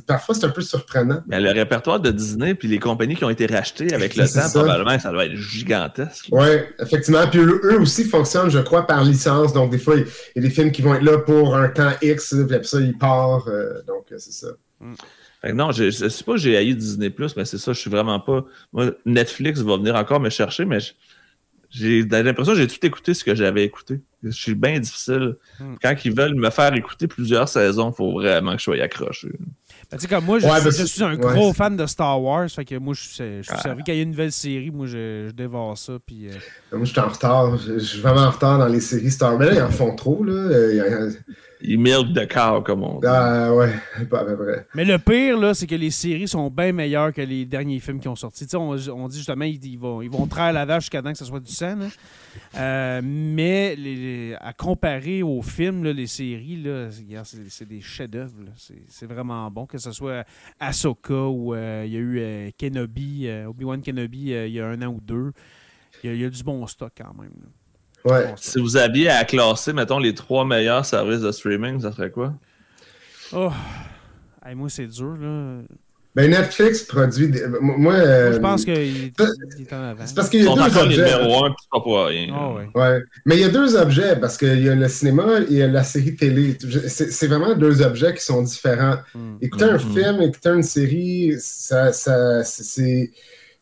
S3: parfois, c'est un peu surprenant.
S2: Mais le répertoire de Disney puis les compagnies qui ont été rachetées avec le
S3: C'est
S2: temps,
S3: ça.
S2: probablement, ça doit être gigantesque.
S3: Oui, effectivement. Puis eux, eux aussi fonctionnent, je crois, par licence. Donc, des fois, il y a des films qui vont être là pour un temps X, puis après ça, ils partent. euh, donc, euh, c'est ça.
S2: Fait que non, je, je sais pas que j'ai haï Disney+, mais c'est ça, je suis vraiment pas... Moi, Netflix va venir encore me chercher, mais je- j'ai l'impression que j'ai tout écouté ce que j'avais écouté. Je suis bien difficile.
S1: Hmm.
S2: Quand ils veulent me faire écouter plusieurs saisons, il faut vraiment que je sois accroché.
S1: Ben, tu sais, comme moi, je,
S3: Ouais, ben,
S1: suis un gros fan de Star Wars. Fait que moi, je suis, je suis
S2: Ah.
S1: servi. Quand il y a une nouvelle série, moi, je, je dévore ça. Puis, euh,
S3: Moi, je suis en retard. Je, je suis vraiment en retard dans les séries Star. Là, ils en font trop, là. Il
S2: milk de corps, comme on dit.
S3: Ah, ouais, pas à peu près.
S1: Mais le pire, là, c'est que les séries sont bien meilleures que les derniers films qui ont sorti. Tu sais, on, on dit justement, ils, ils vont, ils vont traire la vache jusqu'à temps que ce soit du sang. là. Euh, mais les- les- à comparer aux films, là, les séries, là, c'est- regarde, c'est c'est des chefs-d'œuvre. C'est c'est vraiment bon. Que ce soit Ahsoka ou euh, il y a eu euh, Kenobi, euh, Obi-Wan Kenobi, euh, il y a un an ou deux. Il y a, il y a du bon stock quand même. là.
S3: Ouais.
S2: Si vous aviez à classer, mettons, les trois meilleurs services de streaming, ça serait quoi?
S1: Oh. Hey, moi, c'est dur. Là.
S3: Ben Netflix produit. Des... Moi,
S1: Moi,
S3: euh,
S1: je pense qu'il est en avant.
S3: c'est parce qu'il y a deux objets.
S2: numéro un, pas pour rien.
S1: Ah ouais.
S3: Ouais. Mais il y a deux objets parce qu'il y a le cinéma et il y a la série télé. C'est vraiment deux objets qui sont différents.
S1: Hmm.
S3: Écouter un
S2: Mhm.
S3: film, écouter une série, ça, ça, c'est-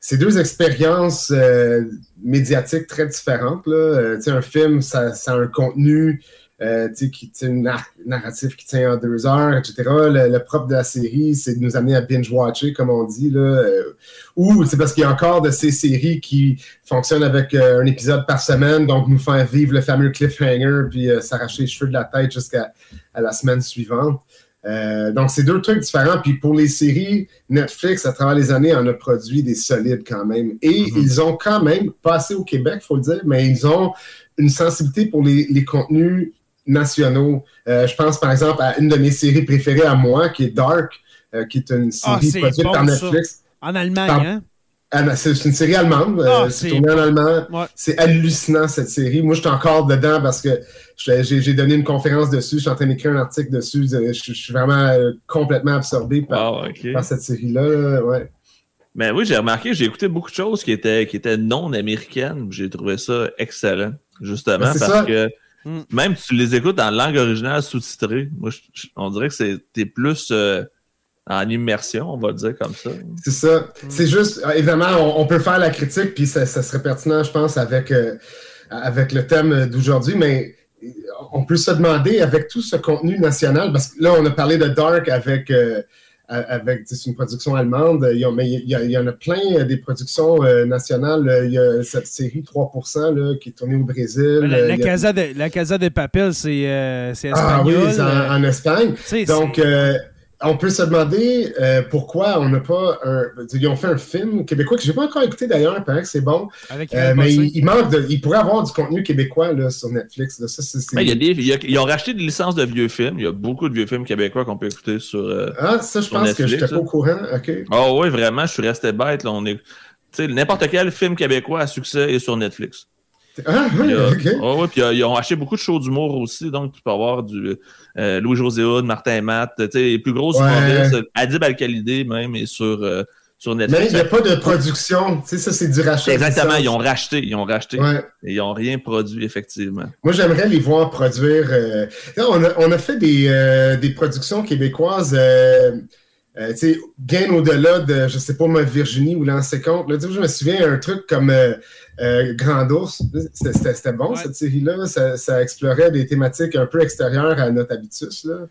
S3: c'est deux expériences euh, médiatiques très différentes. Là. Euh, un film, ça, ça a un contenu euh, qui une nar- narratif qui tient en deux heures, etc. Le, le propre de la série, c'est de nous amener à binge-watcher, comme on dit. Là. Euh, ou c'est parce qu'il y a encore de ces séries qui fonctionnent avec euh, un épisode par semaine, donc nous faire vivre le fameux cliffhanger, puis euh, s'arracher les cheveux de la tête jusqu'à la semaine suivante. Euh, donc, c'est deux trucs différents. Puis pour les séries, Netflix, à travers les années, en a produit des solides quand même. Et
S2: Mhm.
S3: ils ont quand même, pas assez au Québec, faut le dire, mais ils ont une sensibilité pour les, les contenus nationaux. Euh, je pense par exemple à une de mes séries préférées à moi, qui est Dark, euh, qui est une
S1: Ah,
S3: série produite
S1: bon,
S3: par
S1: ça.
S3: Netflix.
S1: En Allemagne,
S3: Par-
S1: hein?
S3: Ah, non, C'est une série allemande. euh,
S1: Ah,
S3: c'est
S1: c'est
S3: tourné en allemand.
S1: Ouais.
S3: C'est hallucinant cette série. Moi, je suis encore dedans parce que j'ai donné une conférence dessus. Je suis en train d'écrire un article dessus. Je, je suis vraiment euh, complètement absorbé par, cette série-là. Ouais.
S2: Mais oui, j'ai remarqué, j'ai écouté beaucoup de choses qui étaient, qui étaient non américaines. J'ai trouvé ça excellent, justement,
S3: Ben,
S2: parce
S3: ça.
S2: que
S1: Mm.
S2: même tu les écoutes en langue originale sous-titrée. Moi, je- je- on dirait que c'est t'es plus euh, en immersion, on va le dire comme ça.
S3: C'est ça. C'est juste, évidemment, on, on peut faire la critique, puis ça, ça serait pertinent, je pense, avec, euh, avec le thème d'aujourd'hui, mais on peut se demander, avec tout ce contenu national, parce que là, on a parlé de Dark avec, euh, avec une production allemande, il y, a, mais il y, a- il y en a plein des productions euh, nationales. Il y a cette série 3% là, qui est tournée au Brésil.
S1: La,
S3: Euh,
S1: la
S3: a-
S1: Casa de, la Casa de Papel, c'est euh, c'est
S3: Ah oui,
S1: espagnol.
S3: c'est en, en Espagne. Donc, euh, on peut se demander euh, pourquoi on n'a pas un. Ils ont fait un film québécois que j'ai pas encore écouté d'ailleurs, il paraît que c'est bon.
S1: avec
S3: Euh, mais il, il manque de. Il pourrait avoir du contenu québécois là, sur Netflix. Là. Ça, c'est, c'est-
S2: il y a des, il y a- ils ont racheté des licences de vieux films. Il y a beaucoup de vieux films québécois qu'on peut écouter sur. euh,
S3: Ah, ça, je
S2: sur
S3: pense que
S2: Netflix,
S3: j'étais pas au courant. OK.
S2: Oh oui, vraiment, je suis resté bête. Là, on est... tu sais, N'importe quel film québécois à succès est sur Netflix.
S3: Ah,
S2: Il y a-
S3: OK.
S2: Oh, ouais, puis euh, ils ont acheté beaucoup de shows d'humour aussi, donc tu peux avoir du euh, Louis-José Hood, Martin Matt, tu sais, les plus grosses
S3: Ouais.
S2: Adib Al-Khalidé même, est sur, euh, sur
S3: Mais
S2: Netflix.
S3: il n'y a pas de production. Tu sais, ça, c'est du rachat.
S2: Exactement, ils ont racheté, ils ont racheté.
S3: Ouais.
S2: Et ils n'ont rien produit, effectivement.
S3: Moi, j'aimerais les voir produire. euh, là, on, a, on a fait des, des productions québécoises, euh, tu sais, bien au-delà de, je sais pas, moi, Virginie ou Lancé Compte. Là, je me souviens un truc comme euh, euh, Grand Ours. C'était- bon,
S1: Ouais.
S3: cette série-là. Ça, ça explorait des thématiques un peu extérieures à notre habitus. Là.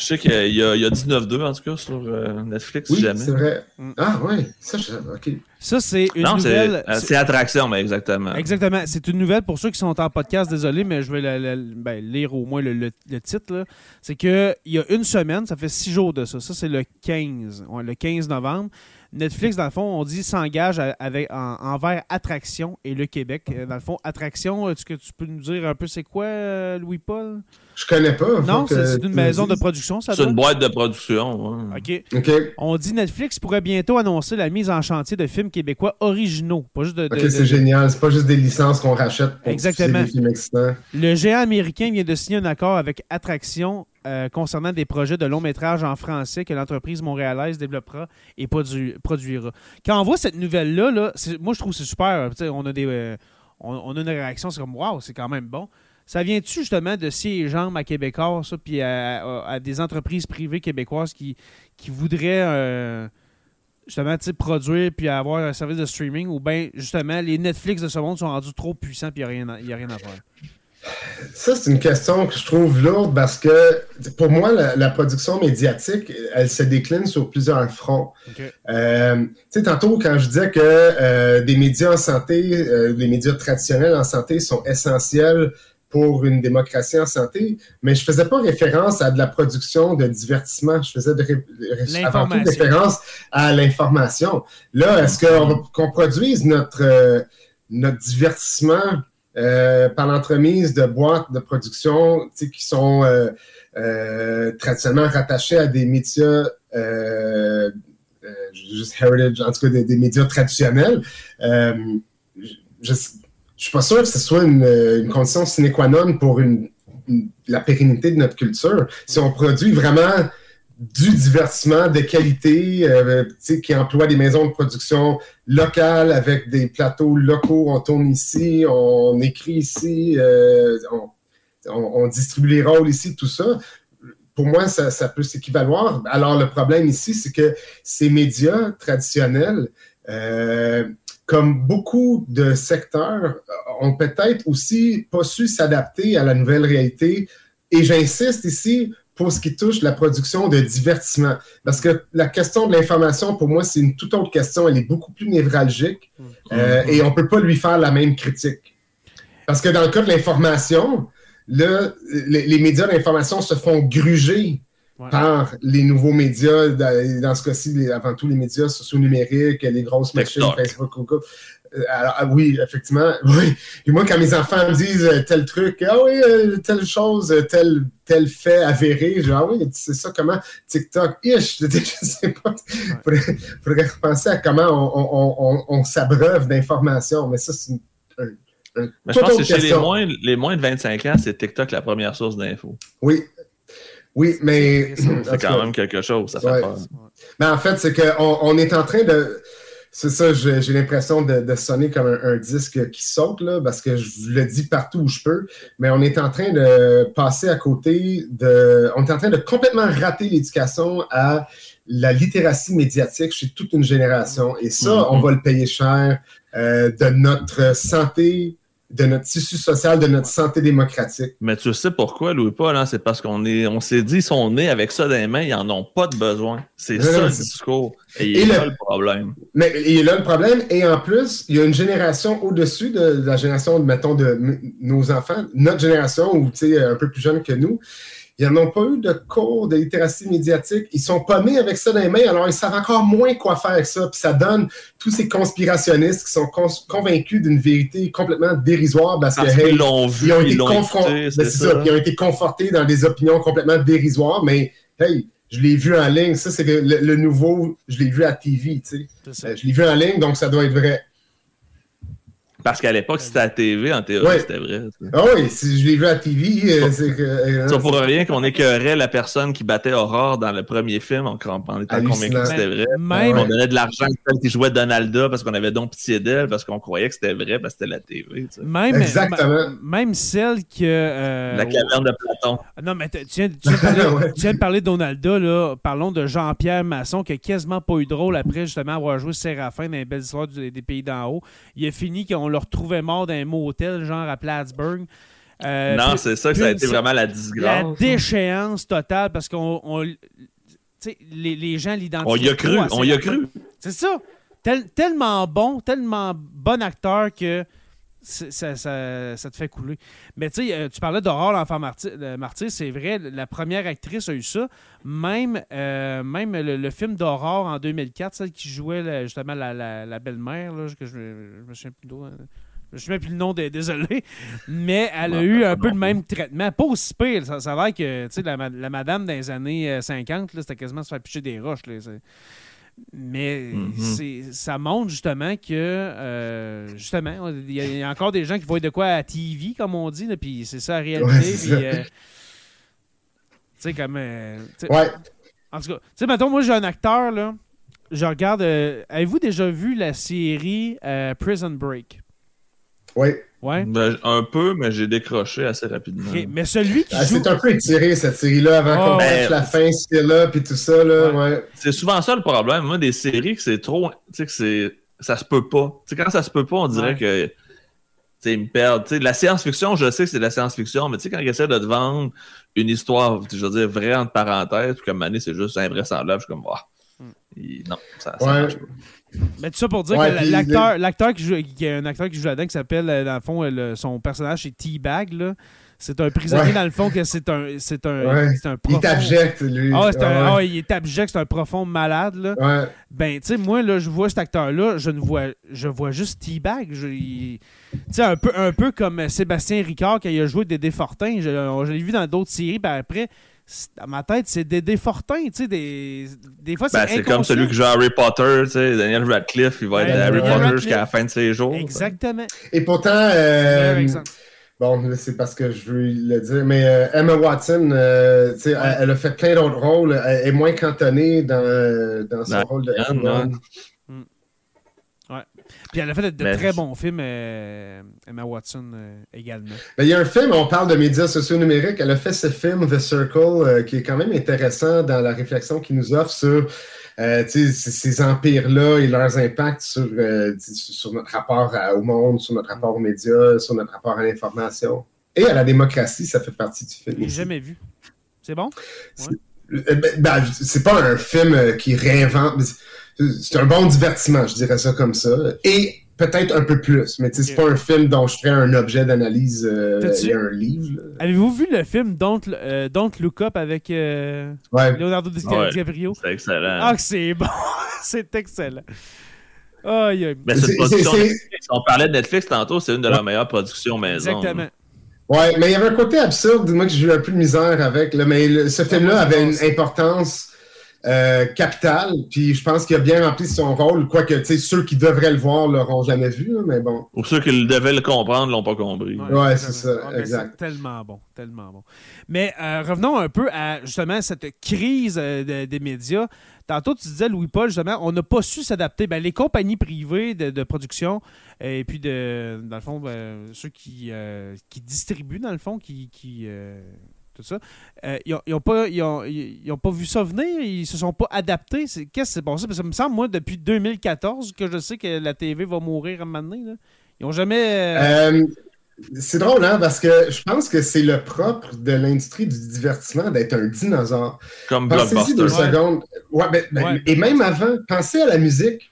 S2: Je sais qu'il y a, il y a 19-2 en tout cas sur euh, Netflix, si
S3: Oui,
S2: jamais.
S3: c'est vrai.
S1: Mm.
S3: Ah, oui. Ça, je... OK.
S1: Ça, c'est une
S2: Non,
S1: nouvelle.
S2: euh,
S1: c'est-
S2: c'est Attraction, mais exactement.
S1: Exactement. C'est une nouvelle pour ceux qui sont en podcast, désolé, mais je vais la- la- ben, lire au moins le, le- le titre. là. C'est qu'il y a une semaine, ça fait six jours de ça. Ça, c'est le 15. Ouais, le 15 novembre. Netflix, dans le fond, on dit s'engage avec, en- envers Attraction et le Québec. Euh, Dans le fond, Attraction, est-ce que tu peux nous dire un peu c'est quoi, euh, Louis-Paul?
S3: Je connais pas.
S1: Non, c'est une maison de production, ça
S2: C'est une boîte de production. ouais.
S1: OK.
S3: OK.
S1: On dit Netflix pourrait bientôt annoncer la mise en chantier de films québécois originaux. Pas juste de, de-
S3: OK,
S1: de-
S3: c'est génial. C'est pas juste des licences qu'on rachète pour
S1: Exactement.
S3: des films excitants.
S1: Le géant américain vient de signer un accord avec Attraction euh, concernant des projets de long métrage en français que l'entreprise montréalaise développera et produ- produira. Quand on voit cette nouvelle-là, moi je trouve que c'est super. Sais, On a, des, euh, on, a une réaction, c'est comme Waouh, c'est quand même bon. Ça vient-tu justement de les jambes à Québécois, ça, puis à, des entreprises privées québécoises qui, voudraient euh, justement produire puis avoir un service de streaming ou bien justement les Netflix de ce monde sont rendus trop puissants puis il n'y a, a rien à faire?
S3: Ça, c'est une question que je trouve lourde parce que pour moi, la, la production médiatique, elle se décline sur plusieurs fronts. Euh, tu sais, tantôt, quand je disais que euh, des médias en santé, euh, les médias traditionnels en santé sont essentiels pour une démocratie en santé, mais je faisais pas référence à de la production de divertissement. Je faisais de ré- ré- avant tout référence à l'information. Là, est-ce qu'on va- qu'on produise notre, euh, notre divertissement euh, par l'entremise de boîtes de production qui sont euh, euh, traditionnellement rattachées à des médias juste heritage, en tout cas des, médias traditionnels. Je, je suis pas sûr que ce soit une, condition sine qua non pour la pérennité de notre culture. Si on produit vraiment du divertissement de qualité, euh, qui emploie des maisons de production locales avec des plateaux locaux. On tourne ici, on écrit ici, euh, on, distribue les rôles ici, tout ça. Pour moi, ça, peut s'équivaloir. Alors, le problème ici, c'est que ces médias traditionnels, euh, comme beaucoup de secteurs, ont peut-être aussi pas su s'adapter à la nouvelle réalité. Et j'insiste ici, pour ce qui touche la production de divertissement. Parce que la question de l'information, pour moi, c'est une toute autre question. Elle est beaucoup plus névralgique mm. euh, et on ne peut pas lui faire la même critique. Parce que dans le cas de l'information, les, les, médias d'information se font gruger par les nouveaux médias, dans, ce cas-ci, avant tout les médias sociaux numériques, les grosses machines, Facebook, Google. Euh, alors, ah oui, effectivement, *laughs* oui. Et moi, quand mes enfants me disent euh, tel truc, ah oui, euh, telle chose, tel, tel fait avéré, je dis, ah oui, c'est ça comment TikTok, ish, je, *laughs* je sais pas. Il faudrait, repenser à comment on, on, s'abreuve d'informations, mais ça, c'est
S2: une, mais je pense que chez les moins, les moins de 25 ans, c'est TikTok la première source d'infos.
S3: Oui, oui, mais.
S2: C'est quand même quelque chose, ça fait peur.
S3: Mais en fait, c'est qu'on on est en train de. C'est ça, j'ai l'impression de, sonner comme un, disque qui saute, là, parce que je le dis partout où je peux, mais on est en train de passer à côté de. On est en train de complètement rater l'éducation à la littératie médiatique chez toute une génération. Et ça, mm-hmm. on va le payer cher euh, de notre santé de notre tissu social, de notre santé démocratique.
S2: Mais tu sais pourquoi, Louis-Paul? Hein? C'est parce qu'on est, on s'est dit, ils sont nés avec ça dans les mains, ils n'en ont pas de besoin. C'est ça le discours. Et il y a le, problème.
S3: Mais il y a là le problème. Et en plus, il y a une génération au-dessus de, la génération, mettons, de nos enfants, notre génération, ou un peu plus jeune que nous, ils n'ont pas eu de cours de littératie médiatique. Ils sont pas nés avec ça dans les mains, alors ils savent encore moins quoi faire avec ça. Puis ça donne tous ces conspirationnistes qui sont convaincus d'une vérité complètement dérisoire parce, que,
S2: ils l'ont vu,
S3: ils ont été confrontés, ben, ils ont été confortés dans des opinions complètement dérisoires, mais hey, je l'ai vu en ligne. Ça, c'est le, nouveau, je l'ai vu à TV, tu sais. Euh, je l'ai vu en ligne, donc ça doit être vrai.
S2: Parce qu'à l'époque, c'était à la TV, en théorie, c'était vrai.
S3: Ah oui, si je l'ai vu à la TV, euh, c'est que.
S2: Euh, ça pour rien qu'on écœurait la personne qui battait Aurore dans le premier film en, en étant convaincu que c'était vrai. Même... On donnait de l'argent à celle qui jouait Donalda parce qu'on avait donc pitié d'elle, parce qu'on croyait que c'était vrai, parce que c'était la TV.
S1: Même, Exactement. Même celle que. Euh,
S2: la caverne de Platon.
S1: Ah, non, mais *laughs* tu viens, de parler de Donalda, là. Parlons de Jean-Pierre Masson, qui a quasiment pas eu de rôle après justement avoir joué Séraphin dans les belles histoires des, des pays d'en haut. Il a fini qu'on le retrouvait mort dans un motel, genre à Plattsburgh.
S2: Euh, non, c'est ça que ça a été vraiment la disgrâce.
S1: La déchéance totale parce qu'on. les, les, gens l'identifient.
S2: On y a cru, on y a cru.
S1: C'est ça. tellement bon, tellement bon acteur que ça, ça, te fait couler. Mais tu sais, euh, tu parlais d'Aurore, l'enfant martyr, c'est vrai, la première actrice a eu ça. Même, euh, même le, film d'Aurore en 2004, celle qui jouait justement la, belle-mère, que je, je, me souviens plus d'où. Hein. Je me souviens plus le nom, désolé. Mais elle a eu un peu le même traitement. Pas aussi pire. Ça, ça a l'air que la, la madame des années 50, euh, c'était quasiment se faire picher des roches. Là, mais mm-hmm. ça montre justement que, euh, justement, il y, a encore des gens qui voient de quoi à TV, comme on dit, puis c'est ça la réalité. Euh, tu sais, comme. Euh,
S3: ouais.
S1: En tout cas, tu sais, mettons, moi, j'ai un acteur, là. Je regarde. Avez-vous déjà vu la série Prison Break?
S3: Oui.
S1: Ouais.
S2: Ben, un peu, mais j'ai décroché assez rapidement.
S1: Mais celui qui.
S3: Ah, C'est un peu étiré, cette série-là, avant qu'on mette oh. la fin, c'est là, puis tout ça. Là, ouais.
S2: C'est souvent ça le problème. Moi, des séries que c'est trop. Tu sais, que c'est. Ça se peut pas. Tu sais, quand ça se peut pas, on dirait que. Tu sais, ils me perdent. Tu sais, la science-fiction, je sais que c'est de la science-fiction, mais tu sais, quand ils essaient de te vendre une histoire, je veux dire, vraie entre parenthèses, puis comme Mané, c'est juste invraisemblable, je suis comme, hmm. non, ça, ça marche pas.
S1: Mais tout ça pour dire que l'acteur, l'acteur qui joue, qui est un acteur qui joue là-dedans, qui s'appelle, euh, dans le fond, son personnage, c'est T-Bag, là. C'est un prisonnier, dans le fond, que c'est un. C'est un,
S3: c'est un profond... Il est abject, lui.
S1: Ah, un... ah, il est abject, c'est un profond malade, là. Ben, tu sais, moi, là, je vois cet acteur-là, je ne vois. Je vois juste T-Bag. Tu sais, un peu, un peu comme Sébastien Ricard, quand il a joué Dédé Fortin. Je, je l'ai vu dans d'autres séries, ben après dans ma tête, c'est des Fortin, tu sais, des, des fois, c'est ben,
S2: C'est comme celui qui joue Harry Potter, tu sais, Daniel Radcliffe, il va être Harry Potter jusqu'à la fin de ses jours.
S1: Exactement.
S3: Et pourtant, euh, Bon, c'est parce que je veux le dire, mais euh, Emma Watson, euh, elle, a fait plein d'autres rôles. Elle est moins cantonnée dans, dans son rôle de Emma.
S1: Puis elle a fait de, très bons films, euh, Emma Watson également.
S3: Ben, il y a un film, on parle de médias sociaux numériques. Elle a fait ce film, The Circle, qui est quand même intéressant dans la réflexion qu'il nous offre sur euh, ces empires-là et leurs impacts sur, euh, sur notre rapport au monde, sur notre rapport aux médias, sur notre rapport à l'information et à la démocratie, ça fait partie du film.
S1: Jamais vu. C'est bon?
S3: Euh, ben, ben, c'est pas un film qui réinvente. C'est un bon divertissement, je dirais ça comme ça. Et peut-être un peu plus, mais c'est pas un film dont je ferais un objet d'analyse euh, un livre.
S1: Avez-vous vu le film Don't, euh, Don't Look Up avec euh, Leonardo DiCaprio?
S2: c'est excellent.
S1: Ah, c'est bon! *laughs* c'est excellent. Oh,
S2: mais cette production, on parlait de Netflix tantôt, c'est une de leurs meilleures productions maison.
S1: Exactement.
S3: Ouais, mais il y avait un côté absurde, moi, que j'ai eu un peu de misère avec. mais ce film-là avait une importance euh, capital. Puis je pense qu'il a bien rempli son rôle, quoique ceux qui devraient le voir ne l'auront jamais vu, mais bon.
S2: Ou ceux qui devaient le comprendre ne l'ont pas compris.
S3: Ouais, c'est ça, exact.
S1: Tellement bon, tellement bon. Mais euh, revenons un peu à justement cette crise euh, des médias. Tantôt, tu disais, Louis-Paul, justement, on n'a pas su s'adapter. Ben, les compagnies privées de, production et puis, de, dans le fond, ben, ceux qui, qui distribuent, dans le fond, qui, qui ça. Euh, ils n'ont pas, ils pas vu ça venir, ils se sont pas adaptés. Qu'est-ce qui s'est passé? Parce que ça me semble, moi, depuis 2014, que je sais que la TV va mourir à un moment donné. Ils n'ont jamais.
S3: Euh, euh, c'est drôle, hein, parce que je pense que c'est le propre de l'industrie du divertissement d'être un dinosaure.
S2: Comme Blockbuster.
S3: deux secondes. Ben, ben, et même avant, pensez à la musique.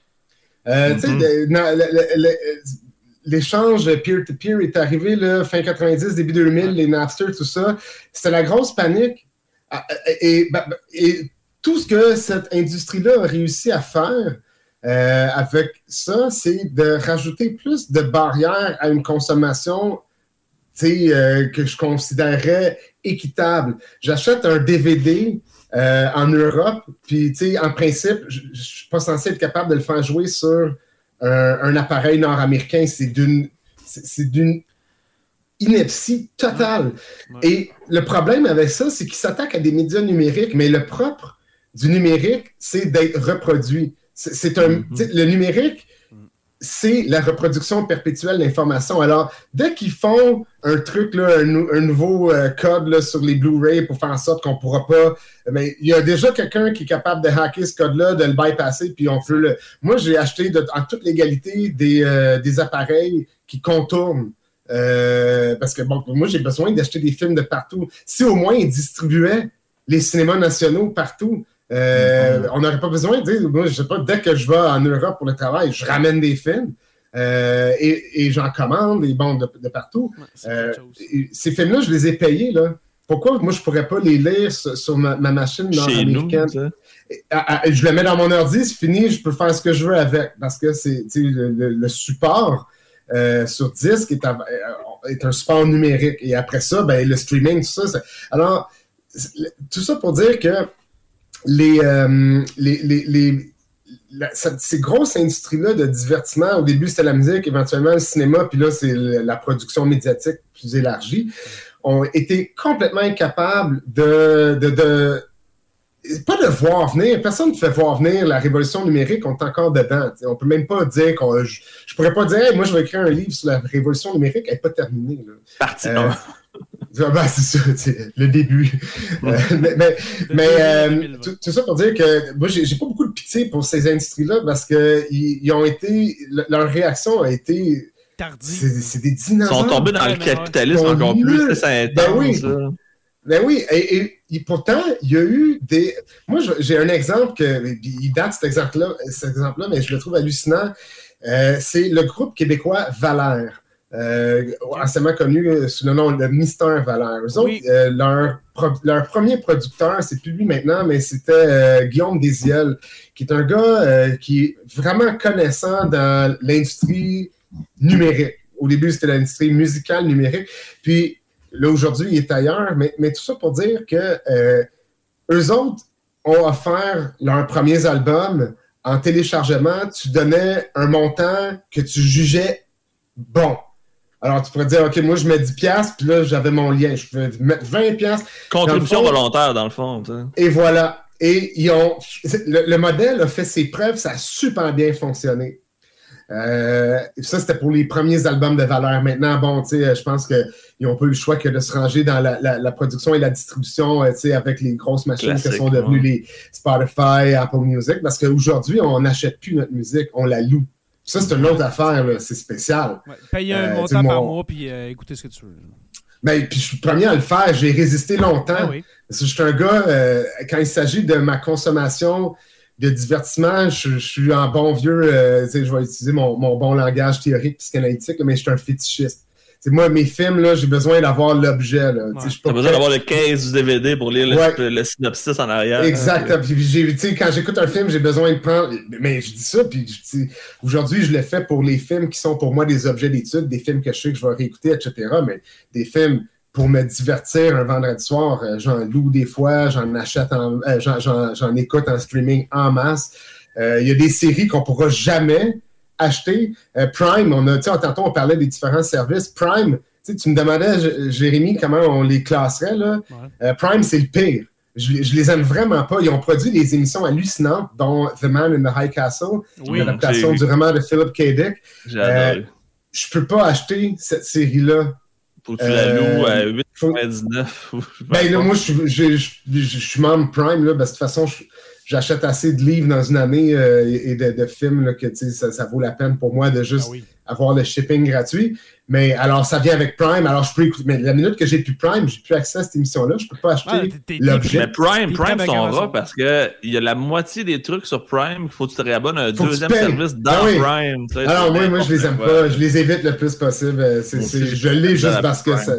S3: Mm-hmm l'échange peer-to-peer est arrivé là, fin 90, début 2000, les Napster, tout ça. C'était la grosse panique. Ah, et, bah, bah, et, tout ce que cette industrie-là a réussi à faire euh, avec ça, c'est de rajouter plus de barrières à une consommation euh, que je considérerais équitable. J'achète un DVD euh, en Europe, puis en principe, je ne suis pas censé être capable de le faire jouer sur un, appareil nord-américain, c'est d'une c'est d'une ineptie totale. Et le problème avec ça, c'est qu'il s'attaque à des médias numériques, mais le propre du numérique, c'est d'être reproduit. C'est un mm-hmm. le numérique, c'est la reproduction perpétuelle d'informations. Alors, dès qu'ils font un truc, un, nouveau euh, code sur les Blu-ray pour faire en sorte qu'on ne pourra pas. Mais il y a déjà quelqu'un qui est capable de hacker ce code-là, de le bypasser, puis on peut le. Moi, j'ai acheté en toute légalité des, euh, appareils qui contournent. Euh, parce que bon, moi, j'ai besoin d'acheter des films de partout. Si au moins ils distribuaient les cinémas nationaux partout, euh, on n'aurait pas besoin de dire, moi, je sais pas, dès que je vais en Europe pour le travail, je ramène des films. Euh, et, j'en commande, et bon, de, partout. Euh, ces films-là, je les ai payés, là. Pourquoi? Moi je pourrais pas les lire sur, ma, machine nord-américaine? Je le mets dans mon ordi, c'est fini, je peux faire ce que je veux avec parce que c'est le, support sur disque est, est, un support numérique. Et après ça, ben, le streaming, tout ça. Alors, tout ça pour dire que euh, les, les, les, ces grosses industries-là de divertissement, au début c'était la musique, éventuellement le cinéma, puis là c'est la production médiatique plus élargie, ont été complètement incapables de, de, de pas de voir venir, personne ne fait voir venir la révolution numérique, on est encore dedans. On peut même pas dire qu'on. Je, je, pourrais pas dire, moi je vais écrire un livre sur la révolution numérique, elle n'est pas terminée.
S2: Parti. Euh,
S3: ben, c'est ça, le début. *laughs* Euh, mais, euh, tout, ça pour dire que moi, j'ai pas beaucoup de pitié pour ces industries-là parce que ils, ont été. Leur réaction a été. C'est des dinosaures.
S2: Ils sont tombés dans le capitalisme encore plus. Ça
S3: ben oui. Ben oui, et, pourtant, il y a eu des. Moi, j'ai un exemple que. Il date cet exemple-là, cet exemple-là, mais je le trouve hallucinant. Euh, c'est le groupe québécois Valère euh, anciennement connu euh, sous le nom de Mister Valère. Euh, leur, leur, premier producteur, c'est plus lui maintenant, mais c'était euh, Guillaume Desiel, qui est un gars qui est vraiment connaissant dans l'industrie numérique. Au début, c'était l'industrie musicale numérique. Puis là, aujourd'hui, il est ailleurs. Mais, mais, tout ça pour dire que eux autres ont offert leurs premiers albums en téléchargement. Tu donnais un montant que tu jugeais bon Alors, tu pourrais dire, OK, moi, je mets 10$, puis là, j'avais mon lien. Je peux mettre 20$.
S2: Contribution volontaire, dans le fond.
S3: Et voilà. Et ils ont. Le, modèle a fait ses preuves, ça a super bien fonctionné. Euh, ça, c'était pour les premiers albums de valeur. Maintenant, bon, tu sais, je pense qu'ils n'ont pas eu le choix que de se ranger dans la, production et la distribution, euh, tu sais, avec les grosses machines qui sont devenues les Spotify, Apple Music, parce qu'aujourd'hui, on n'achète plus notre musique, on la loue. Ça, c'est une autre affaire, c'est spécial.
S1: Ouais, payer un euh, montant par mois, puis euh, écouter ce que tu veux.
S3: Ben, puis je suis le premier à le faire. J'ai résisté longtemps. Ah je suis un gars, euh, quand il s'agit de ma consommation de divertissement, je, suis en bon vieux, je vais utiliser mon, mon, bon langage théorique psychanalytique, mais je suis un fétichiste moi, mes films, là, j'ai besoin d'avoir l'objet. Là.
S2: Ouais. J'ai besoin d'avoir le case du DVD pour lire le, synopsis en arrière.
S3: Exact. Puis, quand j'écoute un film, j'ai besoin de prendre. Mais je dis ça, puis aujourd'hui, je le fais pour les films qui sont pour moi des objets d'étude, des films que je sais que je vais réécouter, etc. Mais des films pour me divertir un vendredi soir, euh, j'en loue des fois, j'en achète, en, euh, j'en écoute en streaming en masse. Euh, il y a des séries qu'on pourra jamais acheter. Euh, Prime, on a, tantôt on parlait des différents services. Prime, tu me demandais, Jérémy, comment on les classerait. Là. Euh, Prime, c'est le pire. Je, les aime vraiment pas. Ils ont produit des émissions hallucinantes, dont The Man in the High Castle, l'adaptation du roman de Philip K. Dick. Euh, je peux pas acheter cette série-là.
S2: Faut que tu la loues à 8,99.
S3: Ben là, moi, je, suis membre Prime, là, parce que de toute façon, je, j'achète assez de livres dans une année euh, et de, films là, que ça, ça, vaut la peine pour moi de juste ah avoir le shipping gratuit. Mais alors, ça vient avec Prime. Alors, je peux écouter. Mais la minute que j'ai plus Prime, j'ai plus accès à cette émission-là. Je peux pas acheter l'objet.
S2: Mais Prime, Prime sont rares parce qu'il y a la moitié des trucs sur Prime qu'il faut que tu te réabonnes à un deuxième service dans ah Prime.
S3: alors, moi, moi, je les aime pas. Je les évite le plus possible. Euh, je l'ai juste parce que ça.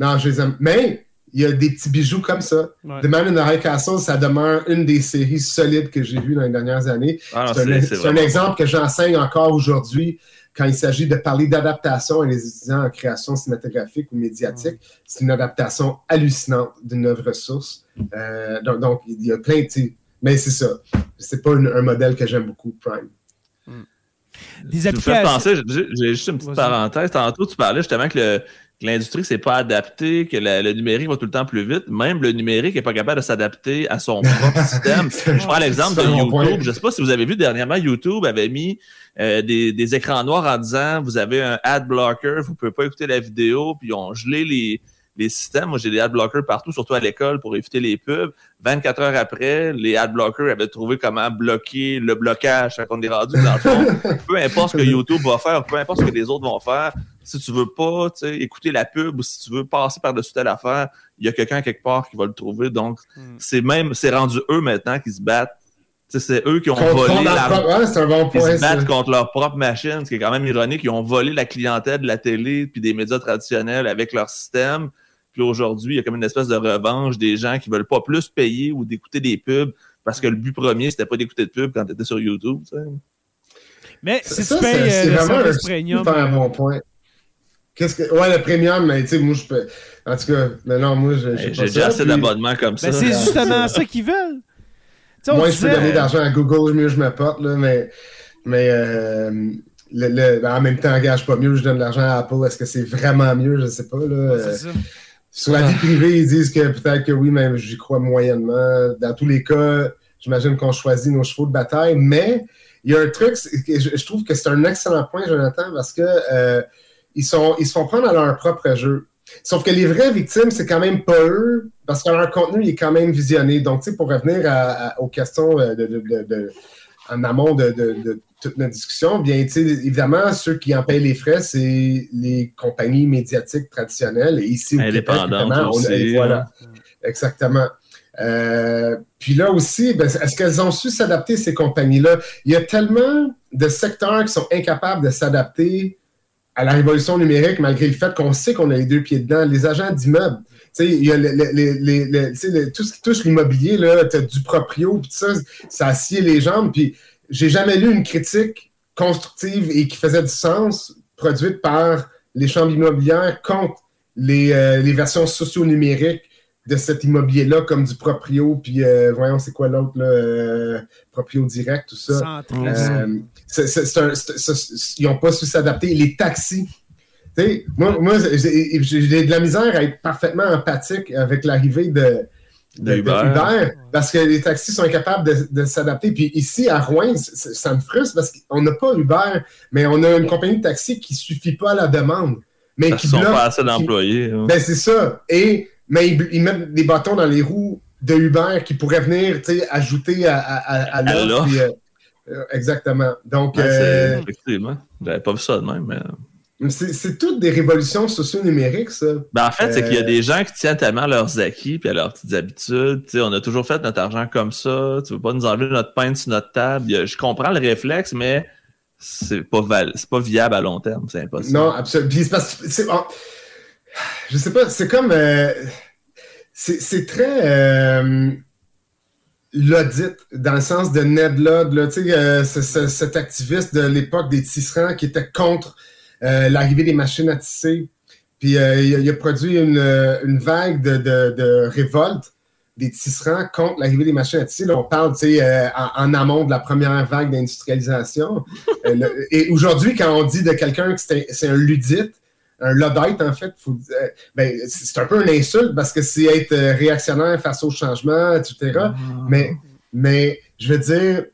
S3: Non, je les aime. Mais il y a des petits bijoux comme ça. The Man in the High Castle, ça demeure une des séries solides que j'ai vues dans les dernières années. Ah, c'est un, exemple que j'enseigne encore aujourd'hui quand il s'agit de parler d'adaptation à les étudiants en création cinématographique ou médiatique. C'est une adaptation hallucinante d'une œuvre source. Euh, donc, il y a plein de... Mais c'est ça. C'est pas un modèle que j'aime beaucoup, Prime.
S2: Hmm. Des applications... j'ai juste une petite parenthèse. Tantôt, tu parlais justement que le que l'industrie s'est pas adaptée, que le numérique va tout le temps plus vite. Même le numérique n'est pas capable de s'adapter à son *laughs* propre système. Je prends l'exemple de YouTube. Je ne sais pas si vous avez vu dernièrement, YouTube avait mis euh, des, des, écrans noirs en disant vous avez un ad blocker, vous ne pouvez pas écouter la vidéo, puis ils ont gelé les, les systèmes. Moi, j'ai des ad blockers partout, surtout à l'école, pour éviter les pubs. 24 heures après, les ad blockers avaient trouvé comment bloquer le blocage quand on est rendu dans le fond. *laughs* peu importe ce que YouTube va faire, peu importe ce que les autres vont faire, si tu veux pas écouter la pub ou si tu veux passer par-dessus telle affaire, il y a quelqu'un quelque part qui va le trouver. Donc, hmm. c'est même, c'est rendu eux maintenant qui se battent. c'est eux qui ont volé la...
S3: Propre...
S2: se battent contre leur propre machine, ce qui est quand même ironique. Ils ont volé la clientèle de la télé puis des médias traditionnels avec leur système. Puis aujourd'hui, il y a comme une espèce de revanche des gens qui veulent pas plus payer ou d'écouter des pubs parce que le but premier, c'était pas d'écouter de pubs quand tu étais sur YouTube.
S1: Mais si tu payes euh, le service premium.
S3: un bon point. Qu'est-ce que. Ouais, le premium, mais tu sais, moi, je peux. En tout cas, mais non, moi, je.
S2: J'ai déjà assez d'abonnements comme ça.
S1: Mais c'est justement ça qu'ils veulent.
S3: moi, je peux donner d'argent à Google, mieux je me porte, là, mais. Mais. Euh, le, ben, en même temps, gage pas mieux, je donne de l'argent à Apple. Est-ce que c'est vraiment mieux? Je sais pas. Là. c'est ça. Sur la vie privée, ils disent que peut-être que oui, mais j'y crois moyennement. Dans tous les cas, j'imagine qu'on choisit nos chevaux de bataille. Mais il y a un truc, je, trouve que c'est un excellent point, Jonathan, parce que euh, ils, sont, ils se font prendre à leur propre jeu. Sauf que les vraies victimes, c'est quand même pas eux, parce que leur contenu est quand même visionné. Donc, tu sais, pour revenir aux questions euh, de, en amont de, toute notre discussion, bien, évidemment, ceux qui en payent les frais, c'est les compagnies médiatiques traditionnelles. Et ici,
S2: Indépendantes aussi.
S3: voilà, exactement. Euh, puis là aussi, ben, est-ce qu'elles ont su s'adapter, ces compagnies-là? Il y a tellement de secteurs qui sont incapables de s'adapter à la révolution numérique, malgré le fait qu'on sait qu'on a les deux pieds dedans. Les agents d'immeubles, il y a tout ce qui touche l'immobilier, tu as du proprio, tout ça, ça assied les jambes. Puis j'ai jamais lu une critique constructive et qui faisait du sens produite par les chambres immobilières contre les, euh, les versions socio-numériques de cet immobilier-là, comme du proprio, puis euh, voyons, c'est quoi l'autre, euh, proprio direct, tout ça. ils n'ont pas su s'adapter. Les taxis, moi, moi j'ai de la misère à être parfaitement empathique avec l'arrivée de, de, Uber. parce que les taxis sont incapables de, s'adapter. Puis ici, à Rouen, ça me frustre parce qu'on n'a pas Uber, mais on a une compagnie de taxi qui ne suffit pas à la demande. Mais
S2: qui sont pas assez d'employés. Hein.
S3: Ben, c'est ça. Et, mais ils, mettent des bâtons dans les roues de Uber qui pourraient venir ajouter à, à, à, l'offre. Euh, euh, exactement. Donc,
S2: euh, effectivement. J'avais pas vu ça de même, mais.
S3: C'est toutes des révolutions socio-numériques, ça.
S2: Ben, en fait, c'est qu'il y a des gens qui tiennent tellement leurs acquis et à leurs petites habitudes. on a toujours fait notre argent comme ça. Tu veux pas nous enlever notre pain sur notre table. Je comprends le réflexe, mais c'est pas, pas viable à long terme. C'est impossible.
S3: Non, absolument. Je sais pas, c'est comme. Euh, c'est très. Euh, l'audit, dans le sens de Ned Ludd, là, euh, cet activiste de l'époque des tisserands qui était contre euh, l'arrivée des machines à tisser. Puis euh, il, a, produit une, vague de, révolte des tisserands contre l'arrivée des machines à tisser. Là, on parle euh, en, en, amont de la première vague d'industrialisation. *laughs* et aujourd'hui, quand on dit de quelqu'un que c'est un ludite, un luddite, en fait, ben, c'est un peu une insulte parce que c'est être réactionnaire face au changement, etc. Ah. Mais, mais je veux dire,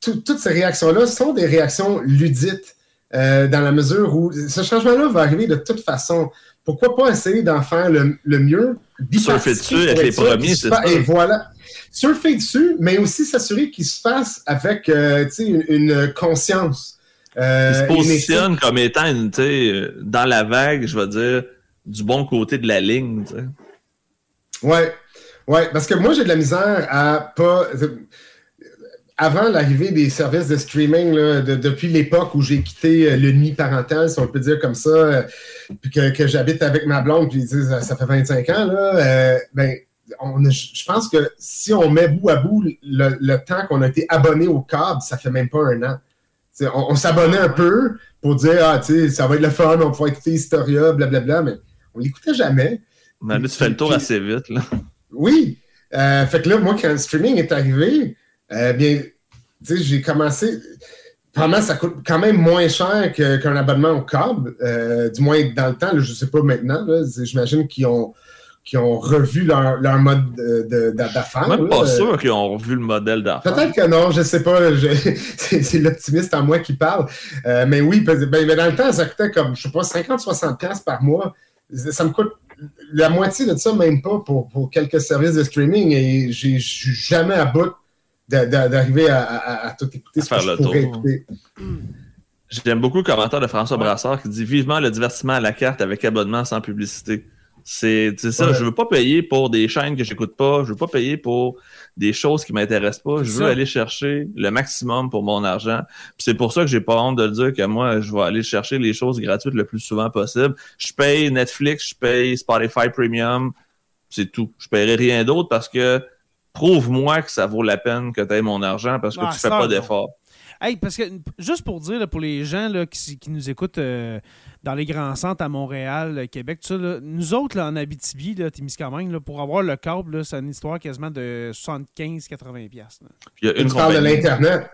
S3: toutes ces réactions-là sont des réactions ludites. Euh, dans la mesure où ce changement-là va arriver de toute façon. Pourquoi pas essayer d'en faire le, mieux?
S2: Surfer dessus avec les premiers, c'est ça.
S3: Et voilà. Surfer dessus, mais aussi s'assurer qu'il se fasse avec euh, une, conscience.
S2: Euh, Il se positionne comme étant dans la vague, je vais dire, du bon côté de la ligne.
S3: Ouais. Ouais, parce que moi, j'ai de la misère à pas avant l'arrivée des services de streaming, depuis l'époque où j'ai quitté euh, le nid parental, si on peut dire comme ça, euh, puis que, j'habite avec ma blonde, puis ça, ça fait 25 ans, là, euh, ben, je pense que si on met bout à bout le, temps qu'on a été abonné au câble, ça fait même pas un an. on, s'abonnait un peu pour dire Ah, tu ça va être le fun, on va écouter Historia, blablabla, mais on l'écoutait jamais.
S2: Mais tu fais le tour assez vite, là.
S3: Oui. fait que là, moi, quand le streaming est arrivé, euh, bien, tu sais, j'ai commencé. Vraiment, ça coûte quand même moins cher qu'un abonnement au câble, euh, du moins dans le temps. je ne sais pas maintenant. J'imagine qu'ils ont, ont revu leur, mode d'affaires.
S2: Même pas sûr qu'ils ont revu le modèle d'affaires.
S3: Peut-être que non, je ne sais pas. *laughs* C'est l'optimiste en moi qui parle. Euh, mais oui, ben, dans le temps, ça coûtait comme, je sais pas, 50-60$ par mois. Ça me coûte la moitié de ça, même pas, pour, pour quelques services de streaming. Et j'ai jamais à bout d'arriver à, tout écouter ce que je pourrais écouter.
S2: J'aime beaucoup le commentaire de François Brassard qui dit vivement le divertissement à la carte avec abonnement sans publicité. C'est ça, je veux pas payer pour des chaînes que j'écoute pas, je veux pas payer pour des choses qui m'intéressent pas, je veux aller chercher le maximum pour mon argent. C'est pour ça que j'ai pas honte de le dire que moi je vais aller chercher les choses gratuites le plus souvent possible. Je paye Netflix, je paye Spotify Premium, c'est tout. Je paierai rien d'autre parce que prouve-moi que ça vaut la peine que tu aies mon argent parce que tu ah, tu fais pas d'effort.
S1: Hey, parce que juste pour dire pour les gens là, qui, nous écoutent euh, dans les grands centres à Montréal, Québec, tout ça, nous autres là, en Abitibi, là, Témiscamingue, pour avoir le câble, c'est une histoire quasiment de 75-80$.
S3: Tu parles de l'Internet?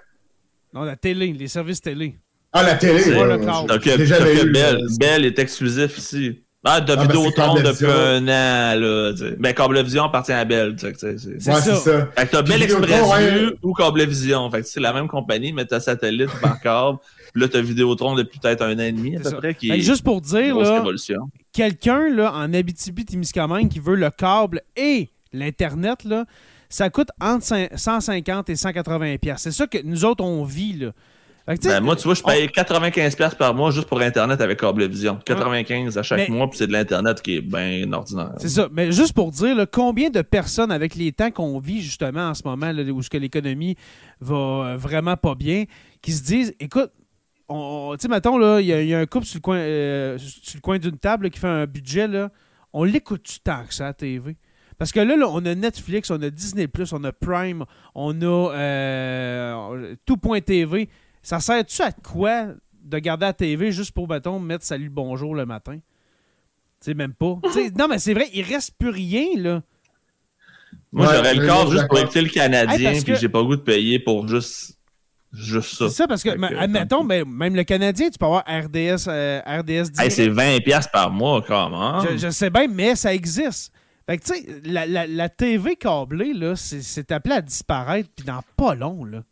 S1: Non, la télé, les services télé.
S3: Ah, la télé!
S2: C'est le câble. Belle, Belle est exclusif ici. Ah, de ah, ben, Vidéotron depuis un an, là. T'sais. Ben, Cablevision appartient à Bell, tu sais.
S3: C'est ouais, ça.
S2: Fait que t'as Bell Express Vue ou Cablevision. Fait que c'est la même compagnie, mais t'as satellite par câble. Puis là, t'as Vidéotron depuis peut-être un an et demi, à peu près, qui
S1: est Juste pour dire, là, quelqu'un, là, en Abitibi-Témiscamingue qui veut le câble et l'Internet, là, ça coûte entre 150 et 180 C'est ça que nous autres, on vit, là.
S2: Ben, moi, tu vois, je paye 95$ par mois juste pour Internet avec Cablevision. 95$ à chaque mois, puis c'est de l'Internet qui est bien ordinaire.
S1: C'est ça. Mais juste pour dire, combien de personnes, avec les temps qu'on vit justement en ce moment, là, où l'économie va euh, vraiment pas bien, qui se disent écoute, tu sais, mettons, il y, a un couple sur le coin, euh, coin d'une table qui fait un budget, là, on l'écoute-tu tant que ça à la TV? Parce que là, on a Netflix, on a Disney, on a Prime, on a euh, tout.tv. Ça sert-tu à quoi de garder la TV juste pour, mettons, mettre salut bonjour le matin? Tu sais, même pas. *laughs* non, mais c'est vrai, il reste plus rien, là.
S2: Moi, j'aurais le corps juste pour écouter le Canadien, puis j'ai pas le goût de payer pour juste Juste ça.
S1: C'est ça, parce que, admettons, ben, même le Canadien, tu peux avoir RDS, euh, RDS
S2: c'est 20$ par mois, quand même.
S1: Je, sais bien, mais ça existe. Fait que, tu sais, la, la, la, TV câblée, là, c'est appelé à disparaître, puis dans pas long, là.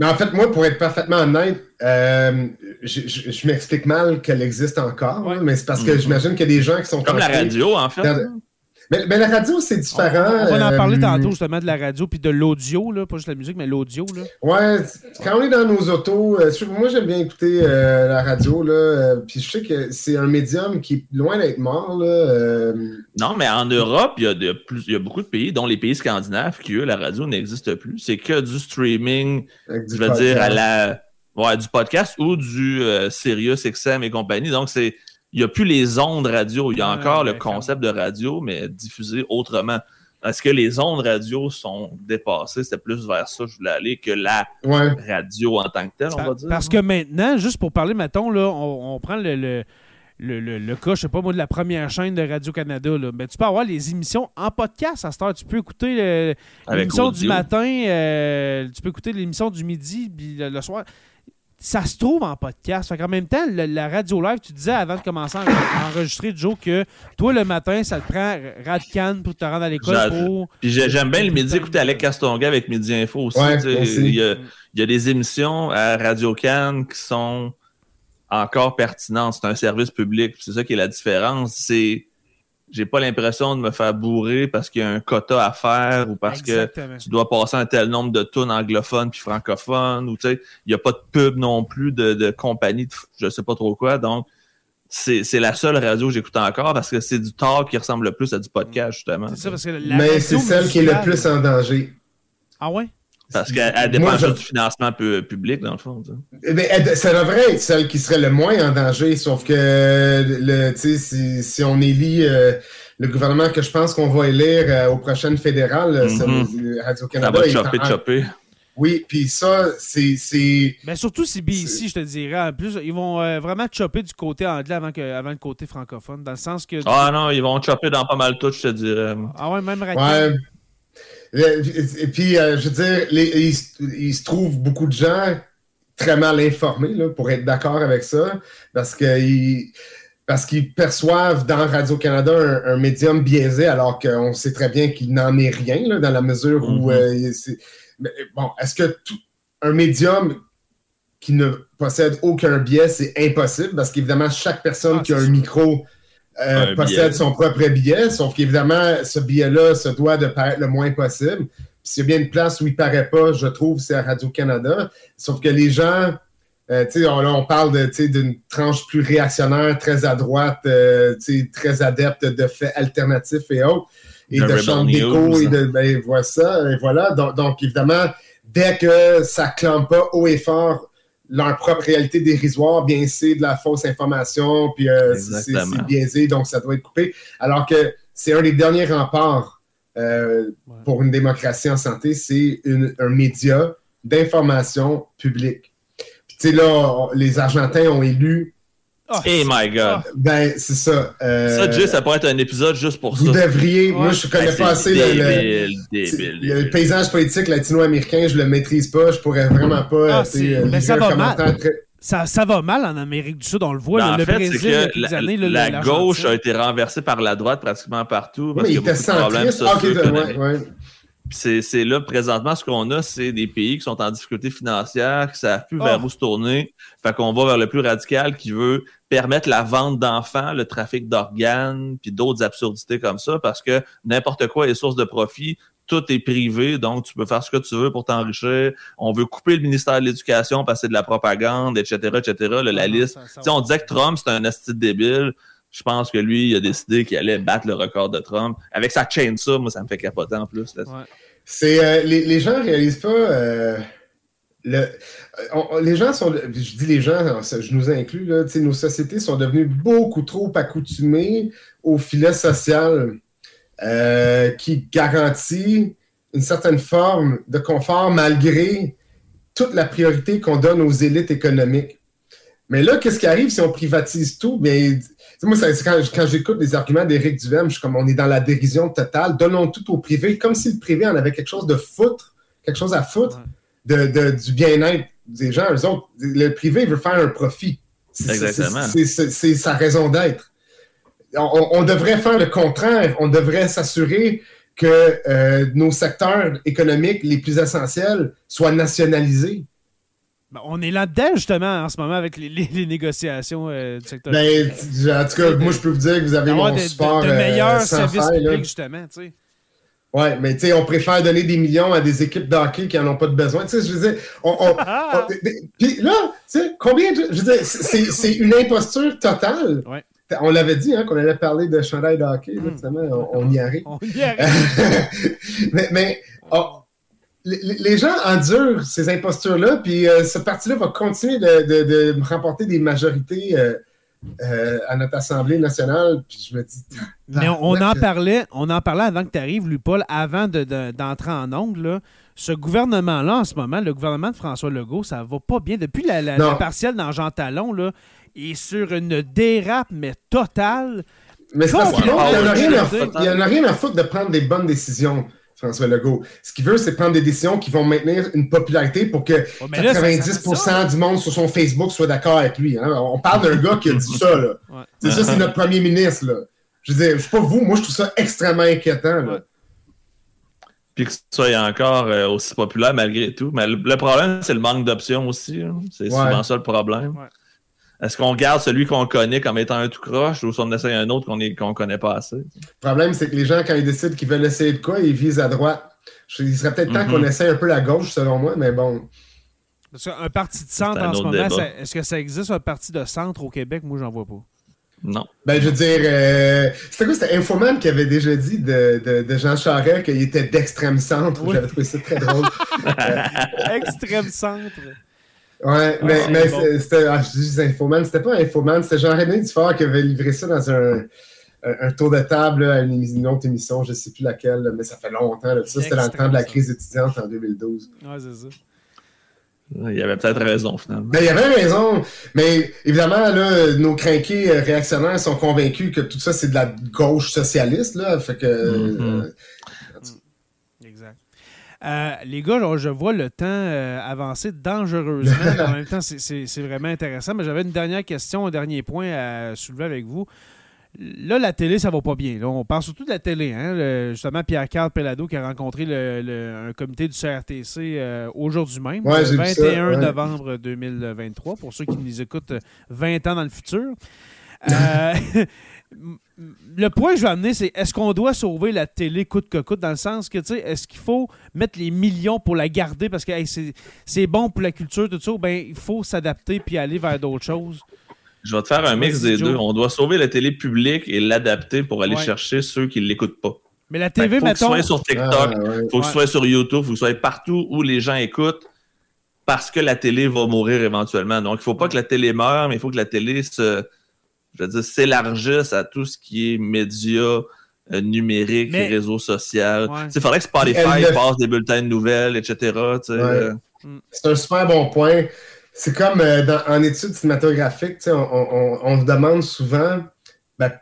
S3: Mais en fait, moi, pour être parfaitement honnête, euh, je, je, m'explique mal qu'elle existe encore, mais c'est parce que mm-hmm. j'imagine qu'il y a des gens qui sont
S2: comme la radio, en fait.
S3: Mais, la radio, c'est différent.
S1: On, va en parler euh, tantôt justement de la radio puis de l'audio, pas juste la musique, mais l'audio.
S3: Ouais, quand on est dans nos autos, euh, moi j'aime bien écouter euh, la radio, là, puis je sais que c'est un médium qui est loin d'être mort. Là,
S2: Non, mais en Europe, il y, a de plus, il y a beaucoup de pays, dont les pays scandinaves, qui eux, la radio n'existe plus. C'est que du streaming, je veux dire, à la. Ouais, du podcast ou du Sirius XM et compagnie. Donc, c'est il n'y a plus les ondes radio. Il y a encore le concept de radio, mais diffusé autrement. Est-ce que les ondes radio sont dépassées? C'était plus vers ça que je voulais aller que la radio en tant que telle, on va dire.
S1: Parce que maintenant, juste pour parler, mettons, là, on, prend le, le, le, cas, je sais pas moi, de la première chaîne de Radio-Canada. Ben, tu peux avoir les émissions en podcast à cette heure. Tu peux écouter l'émission du matin, euh, tu peux écouter l'émission du midi, puis le soir ça se trouve en podcast. Fait qu'en même temps, la radio live, tu disais avant de commencer à, enregistrer, Joe, que toi, le matin, ça te prend Radcan pour te rendre à l'école. Pour...
S2: Puis j'aime bien le midi écouter Alec Castonga avec Midi Info aussi. il, y a, des émissions à Radio Can qui sont encore pertinentes. C'est un service public. C'est ça qui est la différence. C'est j'ai pas l'impression de me faire bourrer parce qu'il y a un quota à faire ou parce que tu dois passer un tel nombre de tunes anglophones puis francophones ou tu sais, il n'y a pas de pub non plus de, de compagnie de je sais pas trop quoi. Donc, c'est la seule radio que j'écoute encore parce que c'est du talk qui ressemble le plus à du podcast, justement.
S3: Mais c'est celle qui est le plus en danger.
S1: Ah ouais?
S2: Parce qu'elle dépend juste du financement public, dans le fond.
S3: Mais ça devrait être celle qui serait le moins en danger, sauf que le, si, si on élit euh, le gouvernement que je pense qu'on va élire euh, aux prochaines fédérales, mm-hmm. Radio-Canada.
S2: Ça va chopper, chopper.
S3: Oui, puis ça, c'est.
S1: Mais surtout CBC, je te dirais. En plus, ils vont euh, vraiment chopper du côté anglais avant, que, avant le côté francophone, dans le sens que.
S2: Ah non, ils vont chopper dans pas mal tout, je te dirais.
S1: Ah ouais, même
S3: ouais. Et puis, euh, je veux dire, il, se trouve beaucoup de gens très mal informés là, pour être d'accord avec ça, parce qu'ils parce qu'ils perçoivent dans Radio-Canada un, médium biaisé, alors qu'on sait très bien qu'il n'en est rien, là, dans la mesure où... Euh, bon, est-ce que tout, un médium qui ne possède aucun biais, c'est impossible, parce qu'évidemment, chaque personne ah, qui a un micro euh, possède son propre billet, sauf qu'évidemment, ce billet-là se doit de paraître le moins possible. S'il y a bien une place où il ne paraît pas, je trouve, c'est à Radio-Canada. Sauf que les gens, euh, tu sais, on, on, parle d'une tranche plus réactionnaire, très à droite, euh, très adepte de faits alternatifs et autres, et de chants d'écho, et de, ben, voilà ça, et voilà. Donc, donc, évidemment, dès que ça ne clame pas haut et fort leur propre réalité dérisoire, bien c'est de la fausse information, puis euh, c'est biaisé, donc ça doit être coupé. Alors que c'est un des derniers remparts euh, pour une démocratie en santé, c'est un média d'information publique. Puis tu sais, là, les Argentins ont élu
S2: Oh, hey my God.
S3: Ben, c'est ça.
S2: Euh, ça, Jay, ça pourrait être un épisode juste pour
S3: ça.
S2: Vous
S3: devriez. Moi, je connais pas assez le, le, paysage politique latino-américain, je le maîtrise pas. Je pourrais vraiment pas.
S1: Ah, euh, mais ça va mal. Ça, ça, va mal en Amérique du Sud, on le voit.
S2: Ben, le fait, Brésil, que la, années, la gauche a été renversée par la droite pratiquement partout. Parce
S3: oui, il était centriste. Ah, okay, ouais, ouais
S2: c'est là, présentement, ce qu'on a, c'est des pays qui sont en difficulté financière, qui ne savent plus vers ah. où se tourner. Fait qu'on va vers le plus radical qui veut permettre la vente d'enfants, le trafic d'organes, puis d'autres absurdités comme ça, parce que n'importe quoi est source de profit. Tout est privé, donc tu peux faire ce que tu veux pour t'enrichir. On veut couper le ministère de l'Éducation, passer de la propagande, etc., etc. la liste. on disait que Trump, c'est un esti débile je pense que lui, il a décidé qu'il allait battre le record de Trump. Avec sa chaîne ça, moi, ça me fait capoter en plus.
S3: C'est euh, les, les, gens réalisent pas. Euh, le, les gens sont. Je dis les gens, je nous inclus, là, nos sociétés sont devenues beaucoup trop accoutumées au filet social euh, qui garantit une certaine forme de confort malgré toute la priorité qu'on donne aux élites économiques. Mais là, qu'est-ce qui arrive si on privatise tout? Bien, moi, quand, quand j'écoute les arguments d'Éric Duhem, je suis comme on est dans la dérision totale. Donnons tout au privé, comme si le privé en avait quelque chose de foutre, quelque chose à foutre de, du bien-être des gens, eux autres, le privé veut faire un profit.
S2: Exactement.
S3: C'est sa raison d'être. On, devrait faire le contraire. On devrait s'assurer que euh, nos secteurs économiques les plus essentiels soient nationalisés.
S1: Ben, on est là-dedans, justement, en ce moment, avec les, négociations euh, du secteur.
S3: Ben, en tout cas, moi, je peux vous dire que vous avez mon support. De, de meilleurs services publics,
S1: justement, tu sais.
S3: Ouais, mais tu sais, on préfère donner des millions à des équipes d'hockey qui n'en ont pas de besoin. Tu sais, je veux dire, on, *laughs* puis là, tu sais, combien, je veux dire, c'est une imposture totale.
S1: Ouais.
S3: On l'avait dit, hein, qu'on allait parler de chandail de hockey, hmm. on, y arrive.
S1: On y arrive. *laughs*
S3: mais, mais oh, les, gens endurent ces impostures-là, puis euh, ce parti-là va continuer de, de, remporter des majorités. Euh, euh, à notre Assemblée nationale, puis je me dis. *laughs*
S1: Mais on, en parlait, on en parlait avant que tu arrives, lui, Paul, avant d'entrer en ongle. Ce gouvernement-là, en ce moment, le gouvernement de François Legault, ça va pas bien. Depuis la, la, partielle dans Jean Talon, là, est sur une dérape, mais totale.
S3: Mais c'est parce qu'il n'y en, a rien à foutre de prendre des bonnes décisions. François Legault. Ce qu'il veut, c'est prendre des décisions qui vont maintenir une popularité pour que 90% du monde sur son Facebook soit d'accord avec lui. Hein. On parle d'un gars qui a dit ça. Là. C'est ça, c'est notre premier ministre. Là. Je veux dire, je sais pas vous, moi je trouve ça extrêmement inquiétant. Là.
S2: Puis que ce soit encore euh, aussi populaire malgré tout. Mais le, problème, c'est le manque d'options aussi. Hein. C'est souvent ça le problème. Est-ce qu'on garde celui qu'on connaît comme étant un tout croche ou si on essaie un autre qu'on ne connaît pas assez? Le
S3: problème, c'est que les gens, quand ils décident qu'ils veulent essayer de quoi, ils visent à droite. Il serait peut-être temps qu'on mhm. essaie un peu la gauche, selon moi, mais bon.
S1: un parti de centre en ce moment, est-ce que ça existe un parti de centre au Québec? Moi, j'en vois pas.
S2: Non.
S3: Ben, je veux dire, euh, c'était quoi? C'était Infoman qui avait déjà dit de, de, Jean Charest qu'il était d'extrême centre? J'avais trouvé ça très drôle. *laughs* *laughs*
S1: extrême centre.
S3: Ouais, ah, mais, mais c'était, ah, je dis Infoman, c'était pas Infoman, c'était Jean-René Dufort qui avait livré ça dans un, un, tour de table à une, autre émission, je ne sais plus laquelle, mais ça fait longtemps. Ça, c'était dans le temps de la crise étudiante en 2012.
S1: Ouais, c'est ça.
S2: Il avait peut-être raison, finalement.
S3: Ben, il avait raison. Mais évidemment, là, nos crinqués euh, réactionnaires sont convaincus que tout ça, c'est de la gauche socialiste. Là, fait que, mm-hmm. euh,
S1: euh, les gars, je vois le temps euh, avancer dangereusement. en *laughs* même temps, c'est vraiment intéressant. Mais j'avais une dernière question, un dernier point à soulever avec vous. Là, la télé, ça va pas bien. Là, on parle surtout de la télé. Hein? justement, Pierre-Carl Pelado qui a rencontré un comité du CRTC euh, aujourd'hui même, le 21 novembre 2023, pour ceux qui nous écoutent 20 ans dans le futur. *laughs* le point que je veux amener, c'est est-ce qu'on doit sauver la télé coûte que coûte, dans le sens que, tu sais, est-ce qu'il faut mettre les millions pour la garder parce que c'est bon pour la culture, tout ça, ou bien il faut s'adapter puis aller vers d'autres choses?
S2: Je vais te faire un mix des deux. On doit sauver la télé publique et l'adapter pour aller chercher ceux qui ne l'écoutent pas.
S1: Mais la TV,
S2: Il faut que ce soit sur TikTok, il faut que ce soit sur YouTube, il faut que ce soit partout où les gens écoutent parce que la télé va mourir éventuellement. Donc, il ne faut pas que la télé meure, mais il faut que la télé se je veux dire, s'élargissent à tout ce qui est médias euh, numériques réseaux sociaux. Il faudrait que Spotify passe des bulletins de nouvelles, etc. Euh.
S3: C'est un super bon point. C'est comme euh, en études cinématographiques, on, on, demande souvent, ben,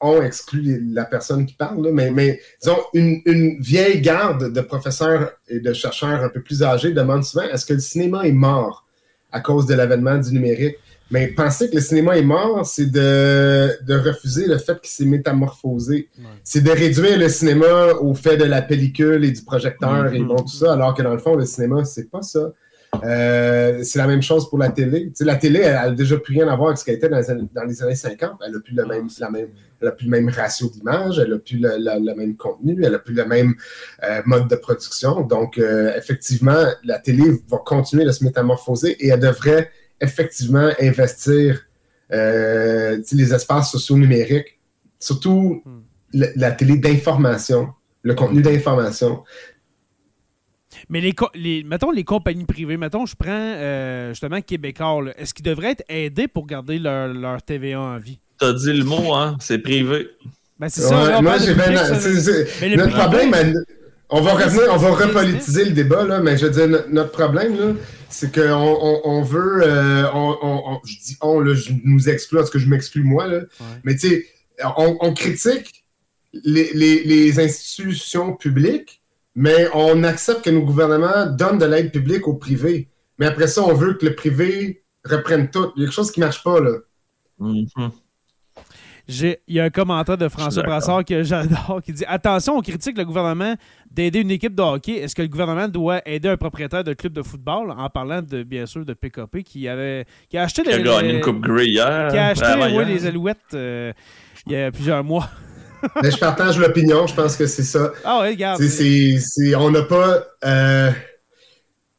S3: on exclut la personne qui parle, mais, mais disons, une, une, vieille garde de professeurs et de chercheurs un peu plus âgés demande souvent est-ce que le cinéma est mort à cause de l'avènement du numérique? Mais penser que le cinéma est mort, c'est de, refuser le fait qu'il s'est métamorphosé. C'est de réduire le cinéma au fait de la pellicule et du projecteur et bon, tout ça, alors que dans le fond, le cinéma, c'est pas ça. Euh, c'est la même chose pour la télé. la télé, elle, a déjà plus rien à voir avec ce qu'elle était dans les, années, dans les années 50. Elle n'a plus, le même, même, plus le même ratio d'image, elle n'a plus le, même contenu, elle n'a plus le même euh, mode de production. Donc, euh, effectivement, la télé va continuer de se métamorphoser et elle devrait effectivement investir euh, les espaces sociaux numériques, surtout hmm. la, télé d'information, le contenu d'information.
S1: Mais les, les, mettons les compagnies privées, mettons, je prends euh, justement Québécois, est-ce qu'ils devraient être aidés pour garder leur, leur TVA en vie?
S2: T'as dit le mot, hein? C'est privé.
S1: Ben, c'est ça.
S3: moi, j'ai Notre problème, on va revenir, on va repolitiser le débat, là, mais je veux dire, notre problème, là, c'est qu'on on, veut. Euh, on, je dis on, là, je nous exclue, parce que je m'exclus moi, là. Mais tu sais, on, critique les, les, institutions publiques, mais on accepte que nos gouvernements donnent de l'aide publique au privé. mais après ça, on veut que le privé reprenne tout. Il y a quelque chose qui ne marche pas, là.
S2: Mhm.
S1: Il y a un commentaire de François Brassard que j'adore qui dit Attention, on critique le gouvernement d'aider une équipe de hockey. Est-ce que le gouvernement doit aider un propriétaire de club de football? En parlant de bien sûr de PKP qui avait qui a acheté
S2: qui a
S1: les,
S2: gagné une coupe Grey hier.
S1: qui a acheté ouais, les Alouettes euh, il y a plusieurs mois.
S3: Mais je partage l'opinion, je pense que c'est ça.
S1: Ah ouais, regarde.
S3: On n'a pas. euh,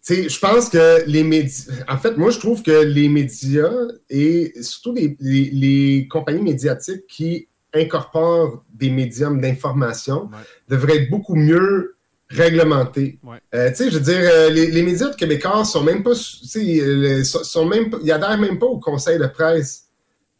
S3: sais, je pense que les médias. En fait, moi, je trouve que les médias et surtout les, les- les compagnies médiatiques qui incorporent des médiums d'information
S1: Ouais.
S3: devraient être beaucoup mieux réglementés.
S1: Ouais.
S3: Euh, tu sais, je veux dire, euh, les, les médias de québécois sont même pas. Tu sais, euh, sont, sont même pas. Ils adhèrent même pas au conseil de presse.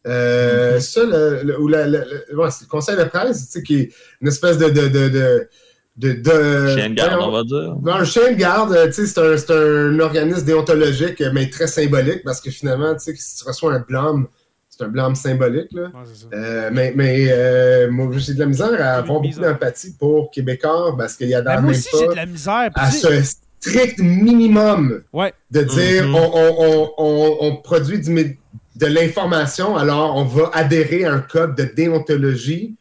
S3: Euh, Ça, le, le- ou la- la- le- ouais, c'est le conseil de presse, tu sais, qui est une espèce de. de, de, de de, de-
S2: Chien de garde, on va dire.
S3: un chien de garde, euh, c'est un, c'est un organisme déontologique, euh, mais très symbolique, parce que finalement, tu sais, si tu reçois un blâme, c'est un blâme symbolique, là.
S1: Ouais.
S3: Euh, mais mais euh, moi, j'ai de la misère à avoir beaucoup d'empathie pour Québécois, parce qu'il y a
S1: Ben,
S3: dans
S1: moi
S3: même
S1: aussi, j'ai de
S3: pas
S1: la misère.
S3: à ce strict minimum
S1: Ouais.
S3: de dire
S2: Mhm.
S3: on, on- on- on- on produit du de l'information, alors on va adhérer à un code de déontologie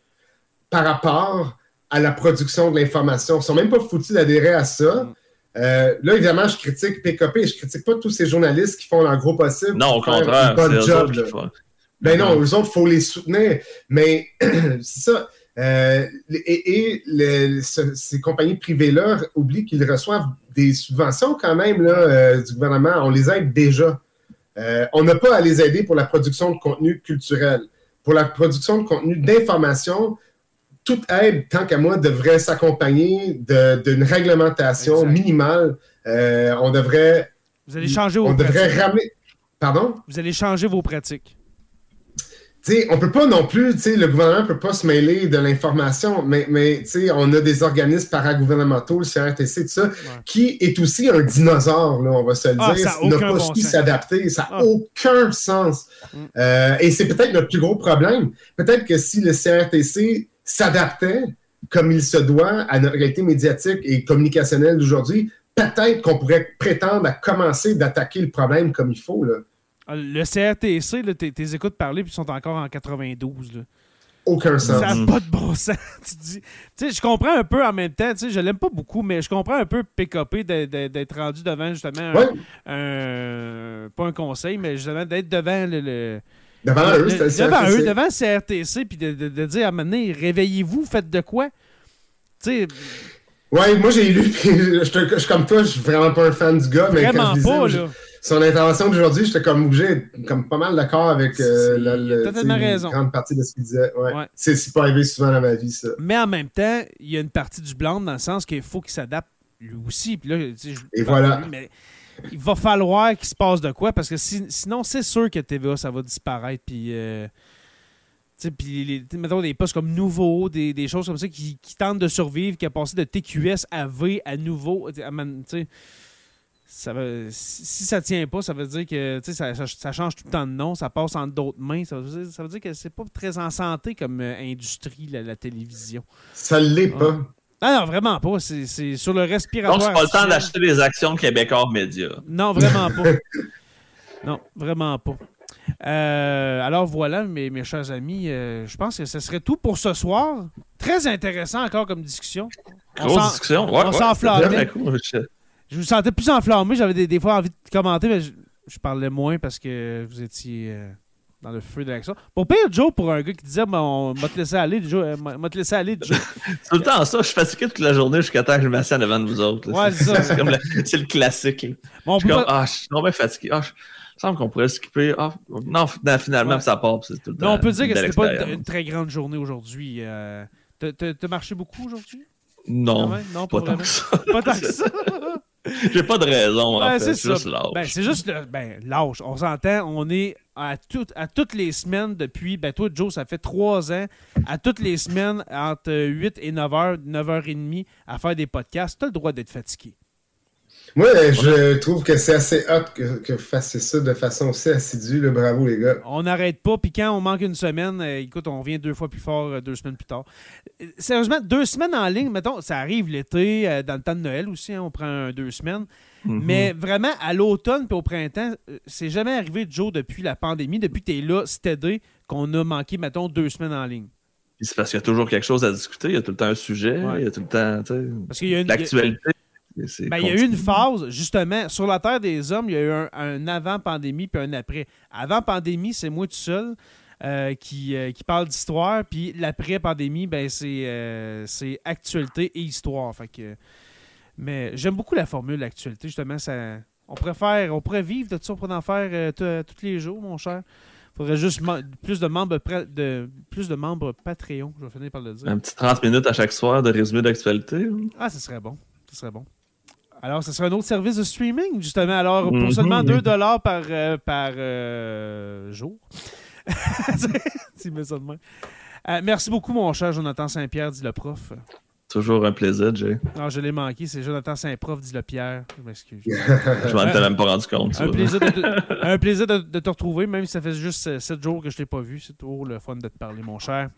S3: par rapport à la production de l'information. Ils ne sont même pas foutus d'adhérer à ça.
S1: Mhm.
S3: Euh, là, évidemment, je critique PKP, je critique pas tous ces journalistes qui font leur gros possible.
S2: Non, au contraire, c'est eux
S3: job,
S2: autres
S3: là.
S2: qui font.
S3: Ben non, eux autres, il faut les soutenir. Mais *clears throat* c'est ça. Euh, et et le- ce- ces compagnies privées-là oublient qu'ils reçoivent des subventions quand même là, euh, du gouvernement. On les aide déjà. On n'a pas à les aider pour la production de contenu culturel. Pour la production de contenu d'information, toute aide, tant qu'à moi, devrait s'accompagner d'une réglementation
S1: Exact.
S3: minimale. Euh, on devrait,
S1: Vous allez changer vos
S3: on devrait ramener. Pardon?
S1: Vous allez changer vos pratiques.
S3: On peut pas non plus, le gouvernement peut pas se mêler de l'information, mais, mais on a des organismes paragouvernementaux, le CRTC, tout ça, qui est aussi un dinosaure, là, on va se le
S1: Ah,
S3: dire, n'a pas
S1: bon
S3: su s'adapter, ça n'a
S1: Ah.
S3: aucun sens.
S1: Mm.
S3: Euh, et c'est peut-être notre plus gros problème. Peut-être que si le CRTC s'adaptait comme il se doit à notre réalité médiatique et communicationnelle d'aujourd'hui, peut-être qu'on pourrait prétendre à commencer d'attaquer le problème comme il faut, là.
S1: Ah, Le CRTC, là, t'es t'es écoutes parler puis ils sont encore en 92. Là.
S3: Aucun sens.
S1: Ça n'a
S2: Mhm.
S1: pas de bon *laughs* sens. tu dis, tu sais, je comprends un peu en même temps, tu sais, je l'aime pas beaucoup, mais je comprends un peu PKP d'être- rendu devant justement un,
S3: Ouais,
S1: un- pas un conseil, mais justement d'être devant le, le-
S3: devant eux, c'était le
S1: devant eux, devant le CRTC, puis de, de- de dire à un moment donné, réveillez-vous, faites de quoi? Tu sais,
S3: Ouais, moi j'ai lu, *laughs* puis je, je suis comme toi, je suis vraiment pas un fan du gars, mais quand
S1: vraiment
S3: je lisais
S1: pas,
S3: je-
S1: là.
S3: son intervention d'aujourd'hui, j'étais comme obligé, comme pas mal d'accord avec euh, la,
S1: raison.
S3: grande partie de ce qu'il disait. Ouais.
S1: Ouais.
S3: C'est pas arrivé souvent dans ma vie, ça.
S1: Mais en même temps, il y a une partie du blanc dans le sens qu'il faut qu'il s'adapte lui aussi. Puis là, je
S3: Et voilà.
S1: lui, mais il va falloir qu'il se passe de quoi parce que si- sinon, c'est sûr que TVA, ça va disparaître. Puis, euh, puis mettons des postes comme Nouveau, des, des choses comme ça qui, qui tentent de survivre, qui a passé de TQS à V à Nouveau. tu sais, à man- tu sais, ça va, si, ça tient pas, ça veut dire que ça, ça- ça change tout le temps de nom, ça passe en d'autres mains. Ça veut dire, ça veut dire que c'est pas très en santé comme euh, industrie, la, la télévision.
S3: Ça l'est pas.
S1: Ah non, vraiment pas. C'est c'est sur le respiratoire.
S2: Donc, c'est pas le temps d'acheter les actions Québécois Média.
S1: Non, vraiment pas. *laughs* non, vraiment pas. Euh, alors voilà, mes, mes chers amis, euh, je pense que ce serait tout pour ce soir. Très intéressant encore comme discussion. On
S2: Grosse discussion. Ouais,
S1: on s'enflammait.
S2: Je-
S1: Je vous sentais plus enflammé. J'avais des, des fois envie de commenter, mais je, je parlais moins parce que vous étiez euh, dans le feu de l'action. Pour pire, Joe, pour un gars qui disait on va te laisser aller, Joe, euh, m'a- m'a te laisser aller, Joe.
S2: C'est *laughs* tout le temps ça. Je suis fatigué toute la journée jusqu'à temps que je m'assieds devant de vous autres.
S1: Ouais, c'est ça.
S2: C'est le, classique.
S1: Bon,
S2: Je suis
S1: peut
S2: comme,
S1: pas-
S2: ah, je suis vraiment fatigué. Ah, je- il semble qu'on pourrait skipper. Ah, non, finalement,
S1: Ouais.
S2: ça part. tout le
S1: Mais
S2: temps.
S1: on peut dire que c'était pas une, très grande journée aujourd'hui. Euh, t'as- marché beaucoup aujourd'hui?
S2: Non?
S1: Non,
S2: pas tant que ça.
S1: Pas tant que *laughs* ça.
S2: J'ai pas de raison, en fait.
S1: c'est
S2: juste lâche.
S1: Ben, c'est juste ben, l'âge. On s'entend, on est à, tout- à toutes les semaines depuis. Ben, toi, Joe, ça fait trois ans. À toutes les semaines, entre 8 et 9 heures, 9 h 30 à faire des podcasts. T'as le droit d'être fatigué.
S3: Moi, je trouve que c'est assez hot que, que vous fassiez ça de façon aussi assidue. le bravo, les gars.
S1: On n'arrête pas. Puis quand on manque une semaine, euh, écoute, on revient deux fois plus fort euh, deux semaines plus tard. Euh, sérieusement, deux semaines en ligne, mettons, ça arrive l'été, dans le temps de Noël aussi, hein, on prend deux semaines. Mm-hmm. Mais vraiment, à l'automne puis au printemps, c'est jamais arrivé, Joe, depuis la pandémie, depuis que tu es là, c'était qu'on a manqué, mettons, deux semaines en ligne.
S2: C'est parce qu'il y a toujours quelque chose à discuter, il y a tout le temps un sujet, il y a tout le temps, Parce qu'il y a une... l'actualité.
S1: Ben, il y a eu une phase, justement, sur la Terre des Hommes, il y a eu un, avant-pandémie puis un après. Avant-pandémie, c'est moi tout seul euh, qui, euh, qui, parle d'histoire, puis l'après-pandémie, ben, euh, c'est actualité et histoire. Fait que, mais j'aime beaucoup la formule actualité, justement. Ça, on, préfère, on pourrait vivre de tout ça, on pourrait en faire tous les jours, mon cher. Il faudrait juste plus de membres de plus de membres Patreon, je vais finir par le dire.
S2: Un petit 30 minutes à chaque soir de résumé d'actualité.
S1: Ah, ce serait bon. Ce serait bon. Alors, ce serait un autre service de streaming, justement. Alors, pour mhm. seulement 2 dollars par, euh, par euh, jour. *laughs* tu mets ça de euh, merci beaucoup, mon cher Jonathan Saint-Pierre, dit le prof.
S2: Toujours un plaisir, Jay.
S1: Non, je l'ai manqué. C'est Jonathan Saint-Prof, dit le Pierre. Je m'excuse. *laughs*
S2: je m'en étais même pas rendu compte.
S1: Un plaisir, de te, un plaisir de, te retrouver, même si ça fait juste 7 jours que je ne t'ai pas vu. C'est toujours le fun de te parler, mon cher.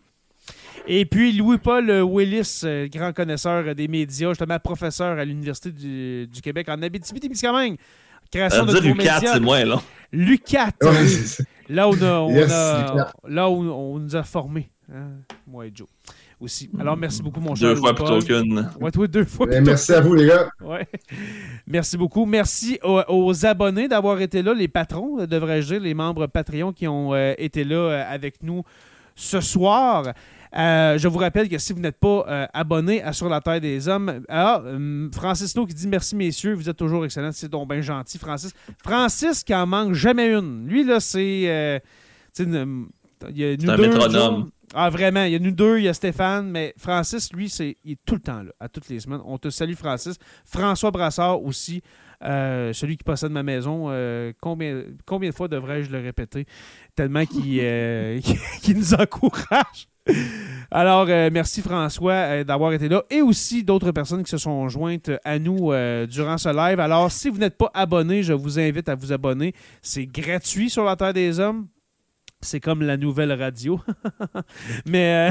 S1: Et puis Louis-Paul Willis, euh, grand connaisseur des médias, justement professeur à l'Université du, Québec en Abitibi-Témiscamingue.
S2: Création de Lucat, c'est moins long.
S1: Lucat. là, où on là où on nous a formés. Hein, moi et Joe. Aussi. Alors, merci beaucoup, mon cher.
S2: Deux fois plutôt qu'une.
S1: Ouais, deux fois
S3: Merci à vous, les gars.
S1: Ouais. Merci beaucoup. Merci aux, abonnés d'avoir été là, les patrons, devrais-je dire, les membres Patreon qui ont euh, été là euh, avec nous ce soir. Euh, je vous rappelle que si vous n'êtes pas euh, abonné à Sur la Terre des Hommes, ah, euh, Francis qui dit merci messieurs, vous êtes toujours excellent, c'est donc bien gentil, Francis. Francis qui en manque jamais une. Lui, là, c'est. Il y a nous
S2: un métronome.
S1: Ah, vraiment, il y a nous deux, il y a Stéphane, mais Francis, lui, c'est, il est tout le temps là, à toutes les semaines. On te salue, Francis. François Brassard aussi, celui qui possède ma maison. combien, combien de fois devrais-je le répéter? Tellement *laughs* qu'il, qu'il nous encourage. Alors, euh, merci François euh, d'avoir été là et aussi d'autres personnes qui se sont jointes à nous euh, durant ce live. Alors, si vous n'êtes pas abonné, je vous invite à vous abonner. C'est gratuit sur la Terre des Hommes. C'est comme la nouvelle radio. *laughs* Mais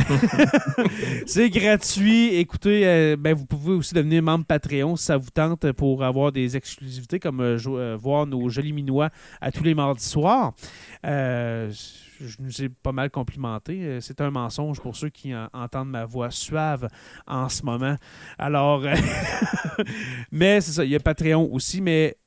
S1: *laughs* c'est gratuit. Écoutez, ben, vous pouvez aussi devenir membre Patreon si ça vous tente pour avoir des exclusivités comme voir nos jolis minois à tous les mardis soirs je nous ai pas mal complimenté. Euh, c'est un mensonge pour ceux qui entendent ma voix suave en ce moment. Alors, *laughs* mais c'est ça, il y a Patreon aussi, mais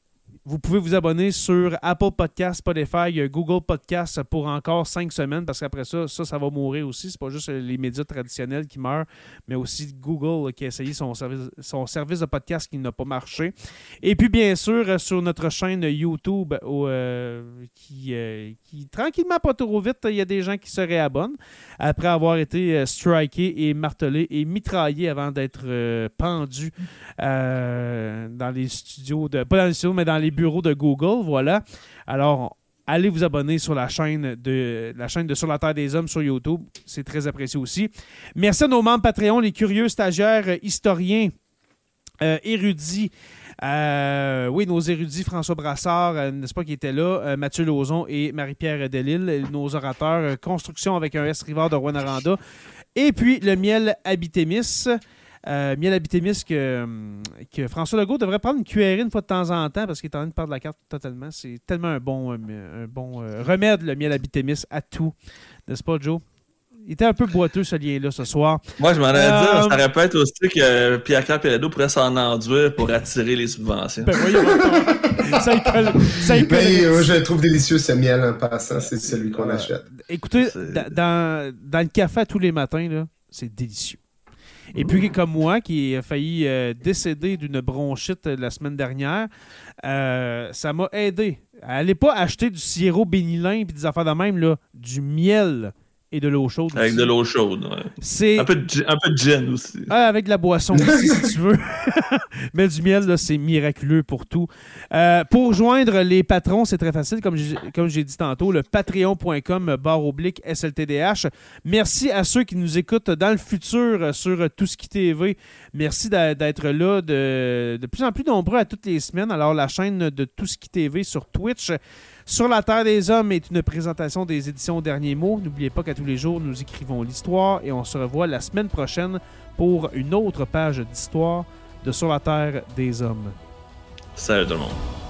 S1: vous pouvez vous abonner sur Apple Podcast, Spotify, Google Podcast pour encore cinq semaines parce qu'après ça, ça, ça va mourir aussi. C'est pas juste les médias traditionnels qui meurent, mais aussi Google qui a essayé son service, son service de podcast qui n'a pas marché. Et puis, bien sûr, sur notre chaîne YouTube euh, qui, euh, qui, tranquillement, pas trop vite, il y a des gens qui se réabonnent après avoir été euh, strikés et martelés et mitraillés avant d'être pendus dans les studios, de, pas dans les studios, mais dans les bureau de Google. Voilà. Alors, allez vous abonner sur la chaîne de la chaîne de Sur la Terre des Hommes sur YouTube. C'est très apprécié aussi. Merci à nos membres Patreon, les curieux stagiaires, historiens, euh, érudits. Euh, oui, nos érudits, François Brassard, euh, n'est-ce pas, qui était là, Mathieu Lauzon et Marie-Pierre Delille, nos orateurs, Construction avec un S Rivard de Rwanda. Et puis le miel Habitémis. Euh, miel Habitémis que, que François Legault devrait prendre une cuillerée une fois de temps en temps parce qu'il est en train de perdre la carte totalement. C'est tellement un bon, un, bon euh, remède, le miel Habitémis, à tout. N'est-ce pas, Joe? Il était un peu boiteux, ce lien-là, ce soir.
S2: Moi, je m'en allais dire, ça euh, répète aussi que Pierre-Claude Pelledo pourrait s'en enduire pour attirer les subventions. Ben voyons, *laughs*
S3: ça y colle. Ça y colle. Ben, je le trouve délicieux, ce miel, en passant. C'est celui qu'on achète.
S1: Écoutez, dans, dans, le café tous les matins, c'est délicieux. Et puis, comme moi, qui a failli euh, décéder d'une bronchite la semaine dernière, euh, ça m'a aidé. Allez pas acheter du sirop bénilin et des affaires de même, là, du miel et de l'eau chaude.
S2: Avec
S1: aussi.
S2: de l'eau chaude, ouais.
S1: C'est
S2: Un peu de, gin- un peu de gin aussi.
S1: ah, avec de la boisson *laughs* aussi, si tu veux. *laughs* Mais du miel, là, c'est miraculeux pour tout. Euh, pour joindre les patrons, c'est très facile, comme j'ai, comme j'ai dit tantôt, le patreon.com barre oblique SLTDH. Merci à ceux qui nous écoutent dans le futur sur Tout ce qui TV. Merci d'être là de, de plus en plus nombreux à toutes les semaines. Alors, la chaîne de Tout ce qui TV sur Twitch. Sur la Terre des Hommes est une présentation des éditions Derniers Mots. N'oubliez pas qu'à tous les jours, nous écrivons l'histoire et on se revoit la semaine prochaine pour une autre page d'histoire de Sur la Terre des Hommes.
S2: Salut tout le monde.